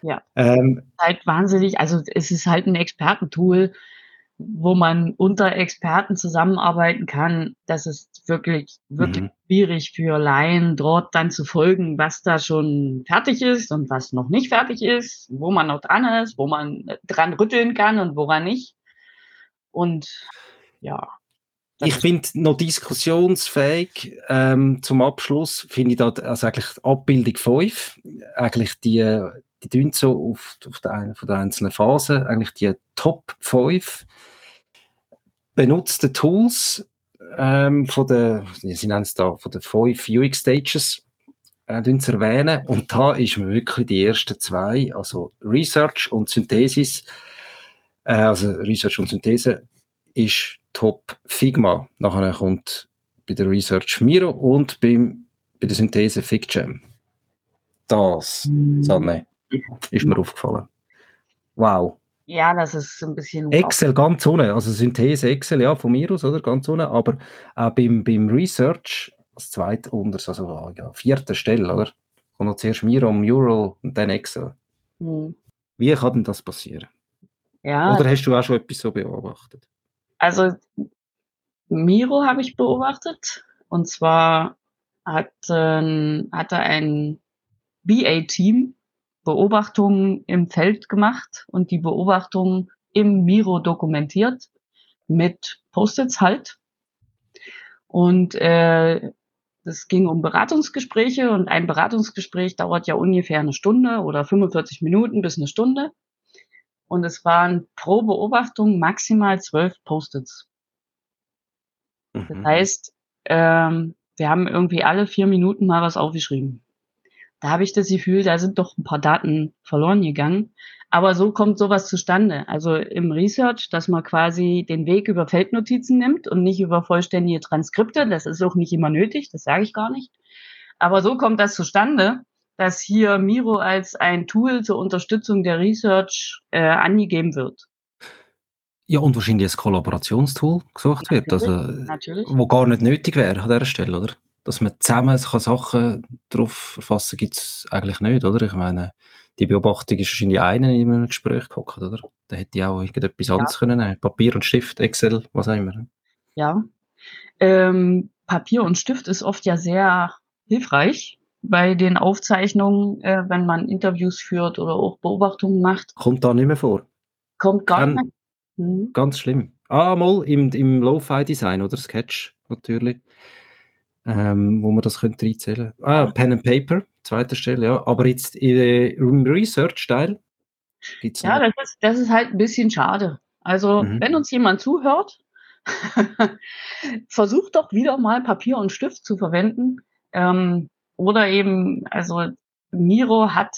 Ja. Ähm, halt wahnsinnig, also es ist halt ein Expertentool, wo man unter Experten zusammenarbeiten kann, das ist wirklich, wirklich mhm. schwierig für Laien, dort dann zu folgen, was da schon fertig ist und was noch nicht fertig ist, wo man noch dran ist, wo man dran rütteln kann und woran nicht. Und ja. Ich finde noch diskussionsfähig ähm, zum Abschluss, finde ich da also eigentlich Abbildung 5, eigentlich die, die tun so auf, auf der, einen, von der einzelnen Phasen, eigentlich die Top 5 benutzte Tools ähm, von der, sie nennen es da, von den fünf UX-Stages äh, zu erwähnen. Und da ist mir wirklich die ersten zwei, also Research und Synthesis, äh, also Research und Synthese ist Top Figma. Nachher kommt bei der Research Miro und beim, bei der Synthese FigJam. Das, Mhm. Sanne, ist mir aufgefallen. Wow. Ja, das ist ein bisschen. Excel ganz unten, also Synthese Excel, ja, von mir aus, oder? Ganz unten, aber auch beim, beim Research als zweit unter, also ah, ja, vierter Stelle, oder? Und noch zuerst Miro, Mural und dann Excel. Mhm. Wie kann denn das passieren? Ja, Oder hast du auch schon etwas so beobachtet? also Miro habe ich beobachtet. Und zwar hat, ähm, hatte ein BA-Team Beobachtungen im Feld gemacht und die Beobachtungen im Miro dokumentiert mit Post-its halt. Und äh, es ging um Beratungsgespräche und ein Beratungsgespräch dauert ja ungefähr eine Stunde oder 45 Minuten bis eine Stunde. Und es waren pro Beobachtung maximal zwölf Post-its. Das Mhm. heißt, ähm, wir haben irgendwie alle vier Minuten mal was aufgeschrieben. Da habe ich das Gefühl, da sind doch ein paar Daten verloren gegangen. Aber so kommt sowas zustande. Also im Research, dass man quasi den Weg über Feldnotizen nimmt und nicht über vollständige Transkripte. Das ist auch nicht immer nötig, das sage ich gar nicht. Aber so kommt das zustande, dass hier Miro als ein Tool zur Unterstützung der Research äh, angegeben wird. Ja, und wahrscheinlich ein Kollaborationstool gesucht wird, also, Natürlich. wo gar nicht nötig wäre an dieser Stelle, oder? Dass man zusammen kann Sachen drauf erfassen gibt es eigentlich nicht, oder? Ich meine, die Beobachtung ist wahrscheinlich einer in einem Gespräch gehockt, oder? Da hätte ich auch irgendetwas Ja. anderes können nehmen. Papier und Stift, Excel, was auch immer. Ja. Ähm, Papier und Stift ist oft ja sehr hilfreich bei den Aufzeichnungen, äh, wenn man Interviews führt oder auch Beobachtungen macht. Kommt da nicht mehr vor. Kommt gar Kann- nicht. Mhm. Ganz schlimm. Ah, mal im, im Lo-Fi-Design, oder? Sketch, natürlich. Ähm, wo man das könnte reinzählen. Ah, Pen and Paper, zweite Stelle, ja. Aber jetzt äh, im Research-Teil gibt es Ja, das ist, das ist halt ein bisschen schade. Also, Mhm. wenn uns jemand zuhört, versucht doch wieder mal Papier und Stift zu verwenden. Ähm, oder eben, also Miro hat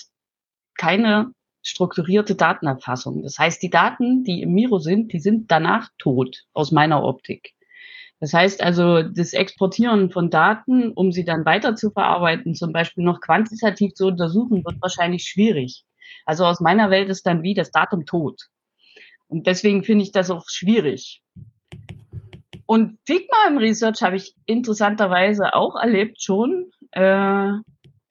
keine strukturierte Datenerfassung. Das heißt, die Daten, die im Miro sind, die sind danach tot, aus meiner Optik. Das heißt also, das Exportieren von Daten, um sie dann weiter zu verarbeiten, zum Beispiel noch quantitativ zu untersuchen, wird wahrscheinlich schwierig. Also aus meiner Welt ist dann wie das Datum tot. Und deswegen finde ich das auch schwierig. Und Figma im Research habe ich interessanterweise auch erlebt schon, äh,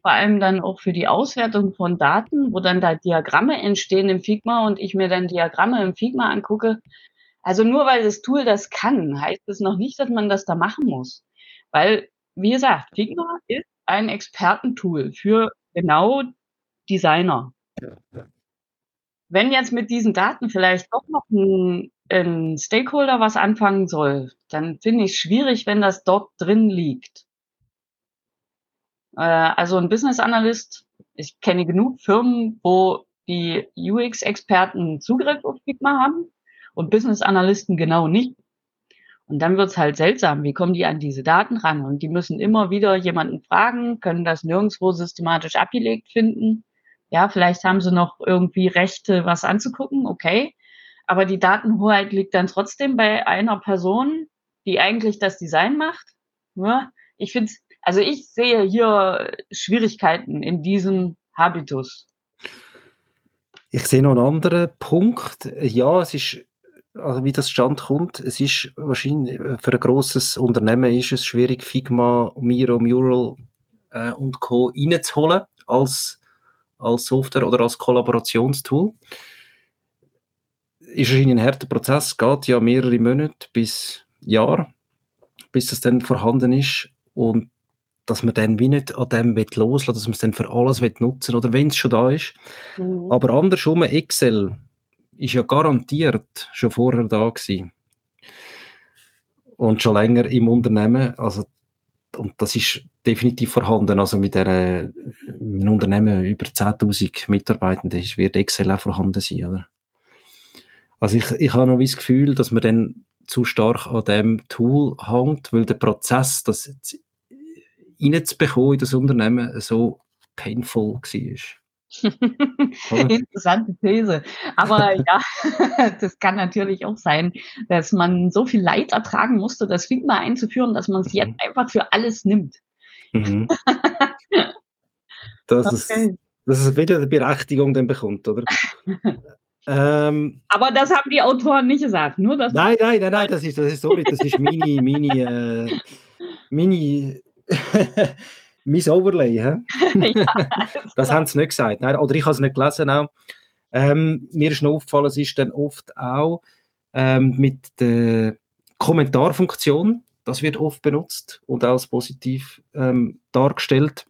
vor allem dann auch für die Auswertung von Daten, wo dann da Diagramme entstehen im Figma und ich mir dann Diagramme im Figma angucke. Also nur weil das Tool das kann, heißt es noch nicht, dass man das da machen muss. Weil, wie gesagt, Figma ist ein Expertentool für genau Designer. Wenn jetzt mit diesen Daten vielleicht doch noch ein, ein Stakeholder was anfangen soll, dann finde ich es schwierig, wenn das dort drin liegt. Äh, also ein Business Analyst, ich kenne genug Firmen, wo die UX-Experten Zugriff auf Figma haben und Business Analysten genau nicht. Und dann wird's halt seltsam, wie kommen die an diese Daten ran? Und die müssen immer wieder jemanden fragen, können das nirgendwo systematisch abgelegt finden. Ja, vielleicht haben sie noch irgendwie Rechte, was anzugucken, okay. Aber die Datenhoheit liegt dann trotzdem bei einer Person, die eigentlich das Design macht. Ja, ich finde, also ich sehe hier Schwierigkeiten in diesem Habitus. Ich sehe noch einen anderen Punkt. Ja, es ist, also wie das Stand kommt, es ist wahrscheinlich äh, für ein grosses Unternehmen ist es schwierig, Figma, Miro, Mural äh, und Co. reinzuholen als, als Software oder als Kollaborationstool. Ist wahrscheinlich ein harter Prozess, geht ja mehrere Monate bis Jahre, bis das dann vorhanden ist und dass man dann wie nicht an dem will loslassen dass man es dann für alles will nutzen oder wenn es schon da ist. Mhm. Aber andersrum, Excel ist ja garantiert schon vorher da gewesen. Und schon länger im Unternehmen. Also, und das ist definitiv vorhanden. Also mit einem Unternehmen über 10.000 Mitarbeitenden wird Excel auch vorhanden sein. Oder? Also ich, ich habe noch das Gefühl, dass man dann zu stark an dem Tool hängt, weil der Prozess, das reinzubekommen in das Unternehmen, so painful war. Interessante These. Aber ja, das kann natürlich auch sein, dass man so viel Leid ertragen musste, das Figma einzuführen, dass man es jetzt Mhm. einfach für alles nimmt. Mhm. dass, okay. es, dass es wieder eine Berechtigung dann bekommt, oder? ähm, Aber das haben die Autoren nicht gesagt, nur das. Nein, nein, nein, nein, das ist, das ist sorry, das ist meine, meine, äh, meine mein Overlay. ja, das haben sie nicht gesagt. Nein, oder ich habe es nicht gelesen auch. Ähm, mir ist noch aufgefallen, es ist dann oft auch ähm, mit der Kommentarfunktion, das wird oft benutzt und als positiv ähm, dargestellt.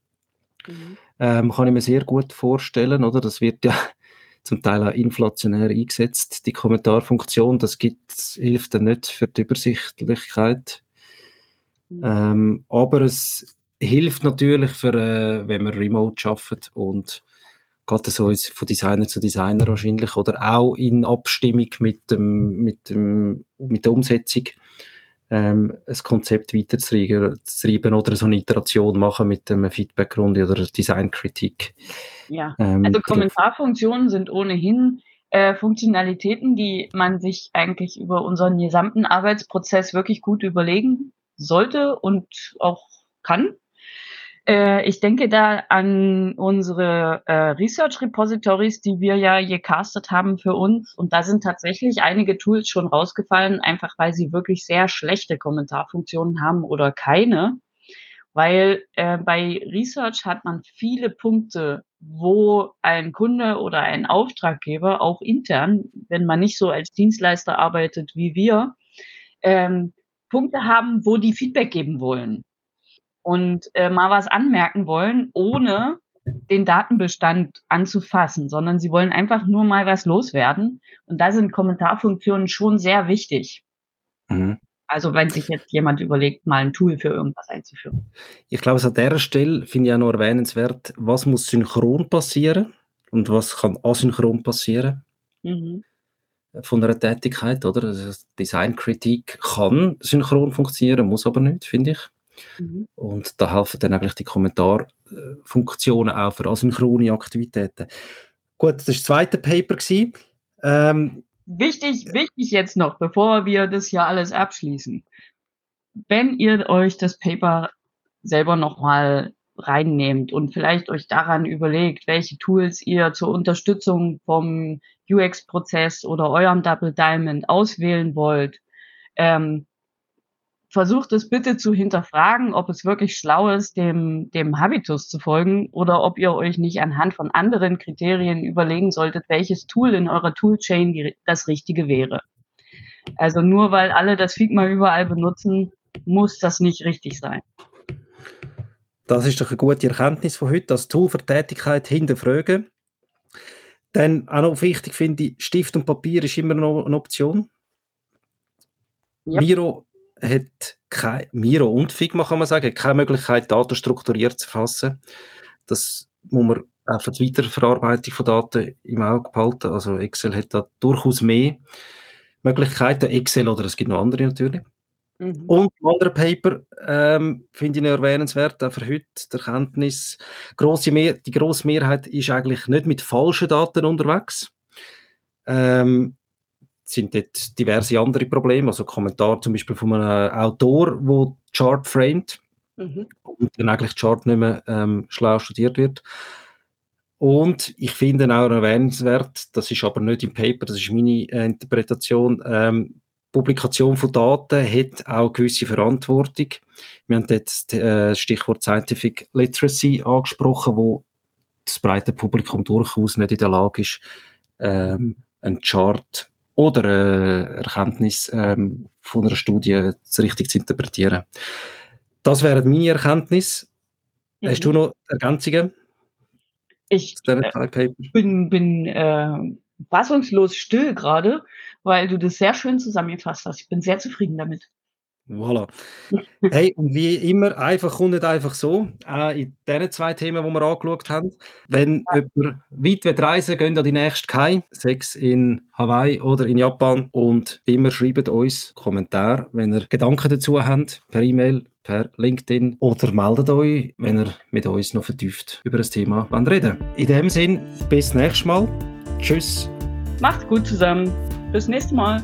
Mhm. Ähm, kann ich mir sehr gut vorstellen, oder? Das wird ja zum Teil auch inflationär eingesetzt, die Kommentarfunktion. Das gibt, hilft dann nicht für die Übersichtlichkeit. Mhm. Ähm, aber es hilft natürlich, für, äh, wenn man remote arbeitet und gerade so von Designer zu Designer wahrscheinlich oder auch in Abstimmung mit, dem, mit, dem, mit der Umsetzung ähm, ein Konzept weiterzutreiben oder so eine Iteration machen mit einem Feedbackrunde oder Designkritik. Ja, ähm, also Kommentarfunktionen sind ohnehin äh, Funktionalitäten, die man sich eigentlich über unseren gesamten Arbeitsprozess wirklich gut überlegen sollte und auch kann. Äh, ich denke da an unsere äh, Research Repositories, die wir ja gecastet haben für uns. Und da sind tatsächlich einige Tools schon rausgefallen, einfach weil sie wirklich sehr schlechte Kommentarfunktionen haben oder keine. Weil äh, bei Research hat man viele Punkte, wo ein Kunde oder ein Auftraggeber auch intern, wenn man nicht so als Dienstleister arbeitet wie wir, ähm, Punkte haben, wo die Feedback geben wollen und äh, mal was anmerken wollen, ohne den Datenbestand anzufassen, sondern sie wollen einfach nur mal was loswerden. Und da sind Kommentarfunktionen schon sehr wichtig. Mhm. Also wenn sich jetzt jemand überlegt, mal ein Tool für irgendwas einzuführen. Ich glaube, an der Stelle finde ich auch noch erwähnenswert, was muss synchron passieren und was kann asynchron passieren. Mhm. Von einer Tätigkeit, oder? Also Designkritik kann synchron funktionieren, muss aber nicht, finde ich. Mhm. Und da helfen dann eigentlich die Kommentarfunktionen auch für asynchrone Aktivitäten. Gut, das war das zweite Paper. Ähm, wichtig, wichtig jetzt noch, bevor wir das hier alles abschließen. Wenn ihr euch das Paper selber nochmal reinnehmt und vielleicht euch daran überlegt, welche Tools ihr zur Unterstützung vom UX-Prozess oder eurem Double Diamond auswählen wollt, ähm, versucht es bitte zu hinterfragen, ob es wirklich schlau ist, dem, dem Habitus zu folgen oder ob ihr euch nicht anhand von anderen Kriterien überlegen solltet, welches Tool in eurer Toolchain die, das richtige wäre. Also nur weil alle das Figma überall benutzen, muss das nicht richtig sein. Das ist doch eine gute Erkenntnis von heute, das Tool für Tätigkeit hinterfragen. Dann auch noch wichtig finde ich, Stift und Papier ist immer noch eine Option. Ja. Miro hat kein, Miro und Figma kann man sagen, keine Möglichkeit, Daten strukturiert zu fassen. Das muss man auch für die Weiterverarbeitung von Daten im Auge behalten. Also Excel hat da durchaus mehr Möglichkeiten. Excel oder es gibt noch andere natürlich. Mhm. Und andere Paper ähm, finde ich erwähnenswert, auch für heute die Erkenntnis, grosse Mehr die grosse Mehrheit ist eigentlich nicht mit falschen Daten unterwegs. Ähm, sind dort diverse andere Probleme, also Kommentar zum Beispiel von einem Autor, wo Chart framed mhm. und dann eigentlich Chart nicht mehr ähm, schlau studiert wird. Und ich finde auch erwähnenswert, das ist aber nicht im Paper, das ist meine äh, Interpretation, ähm, Publikation von Daten hat auch gewisse Verantwortung. Wir haben äh, das Stichwort Scientific Literacy angesprochen, wo das breite Publikum durchaus nicht in der Lage ist, ähm, einen Chart oder eine Erkenntnis ähm, von einer Studie richtig zu interpretieren. Das wäre meine Erkenntnis. Mhm. Hast du noch Ergänzungen? Ich äh, bin, bin äh, fassungslos still gerade, weil du das sehr schön zusammengefasst hast. Ich bin sehr zufrieden damit. Voilà. Hey, und wie immer, einfach kommt nicht einfach so. Auch in diesen zwei Themen, die wir angeschaut haben. Wenn ja. jemand weit reisen will, gehen an die nächste Kai, sechs in Hawaii oder in Japan. Und immer schreibt uns Kommentare, wenn ihr Gedanken dazu habt, per E-Mail, per LinkedIn oder meldet euch, wenn ihr mit uns noch vertieft über das Thema reden In dem Sinn, bis nächstes Mal. Tschüss. Macht's gut zusammen. Bis nächstes Mal.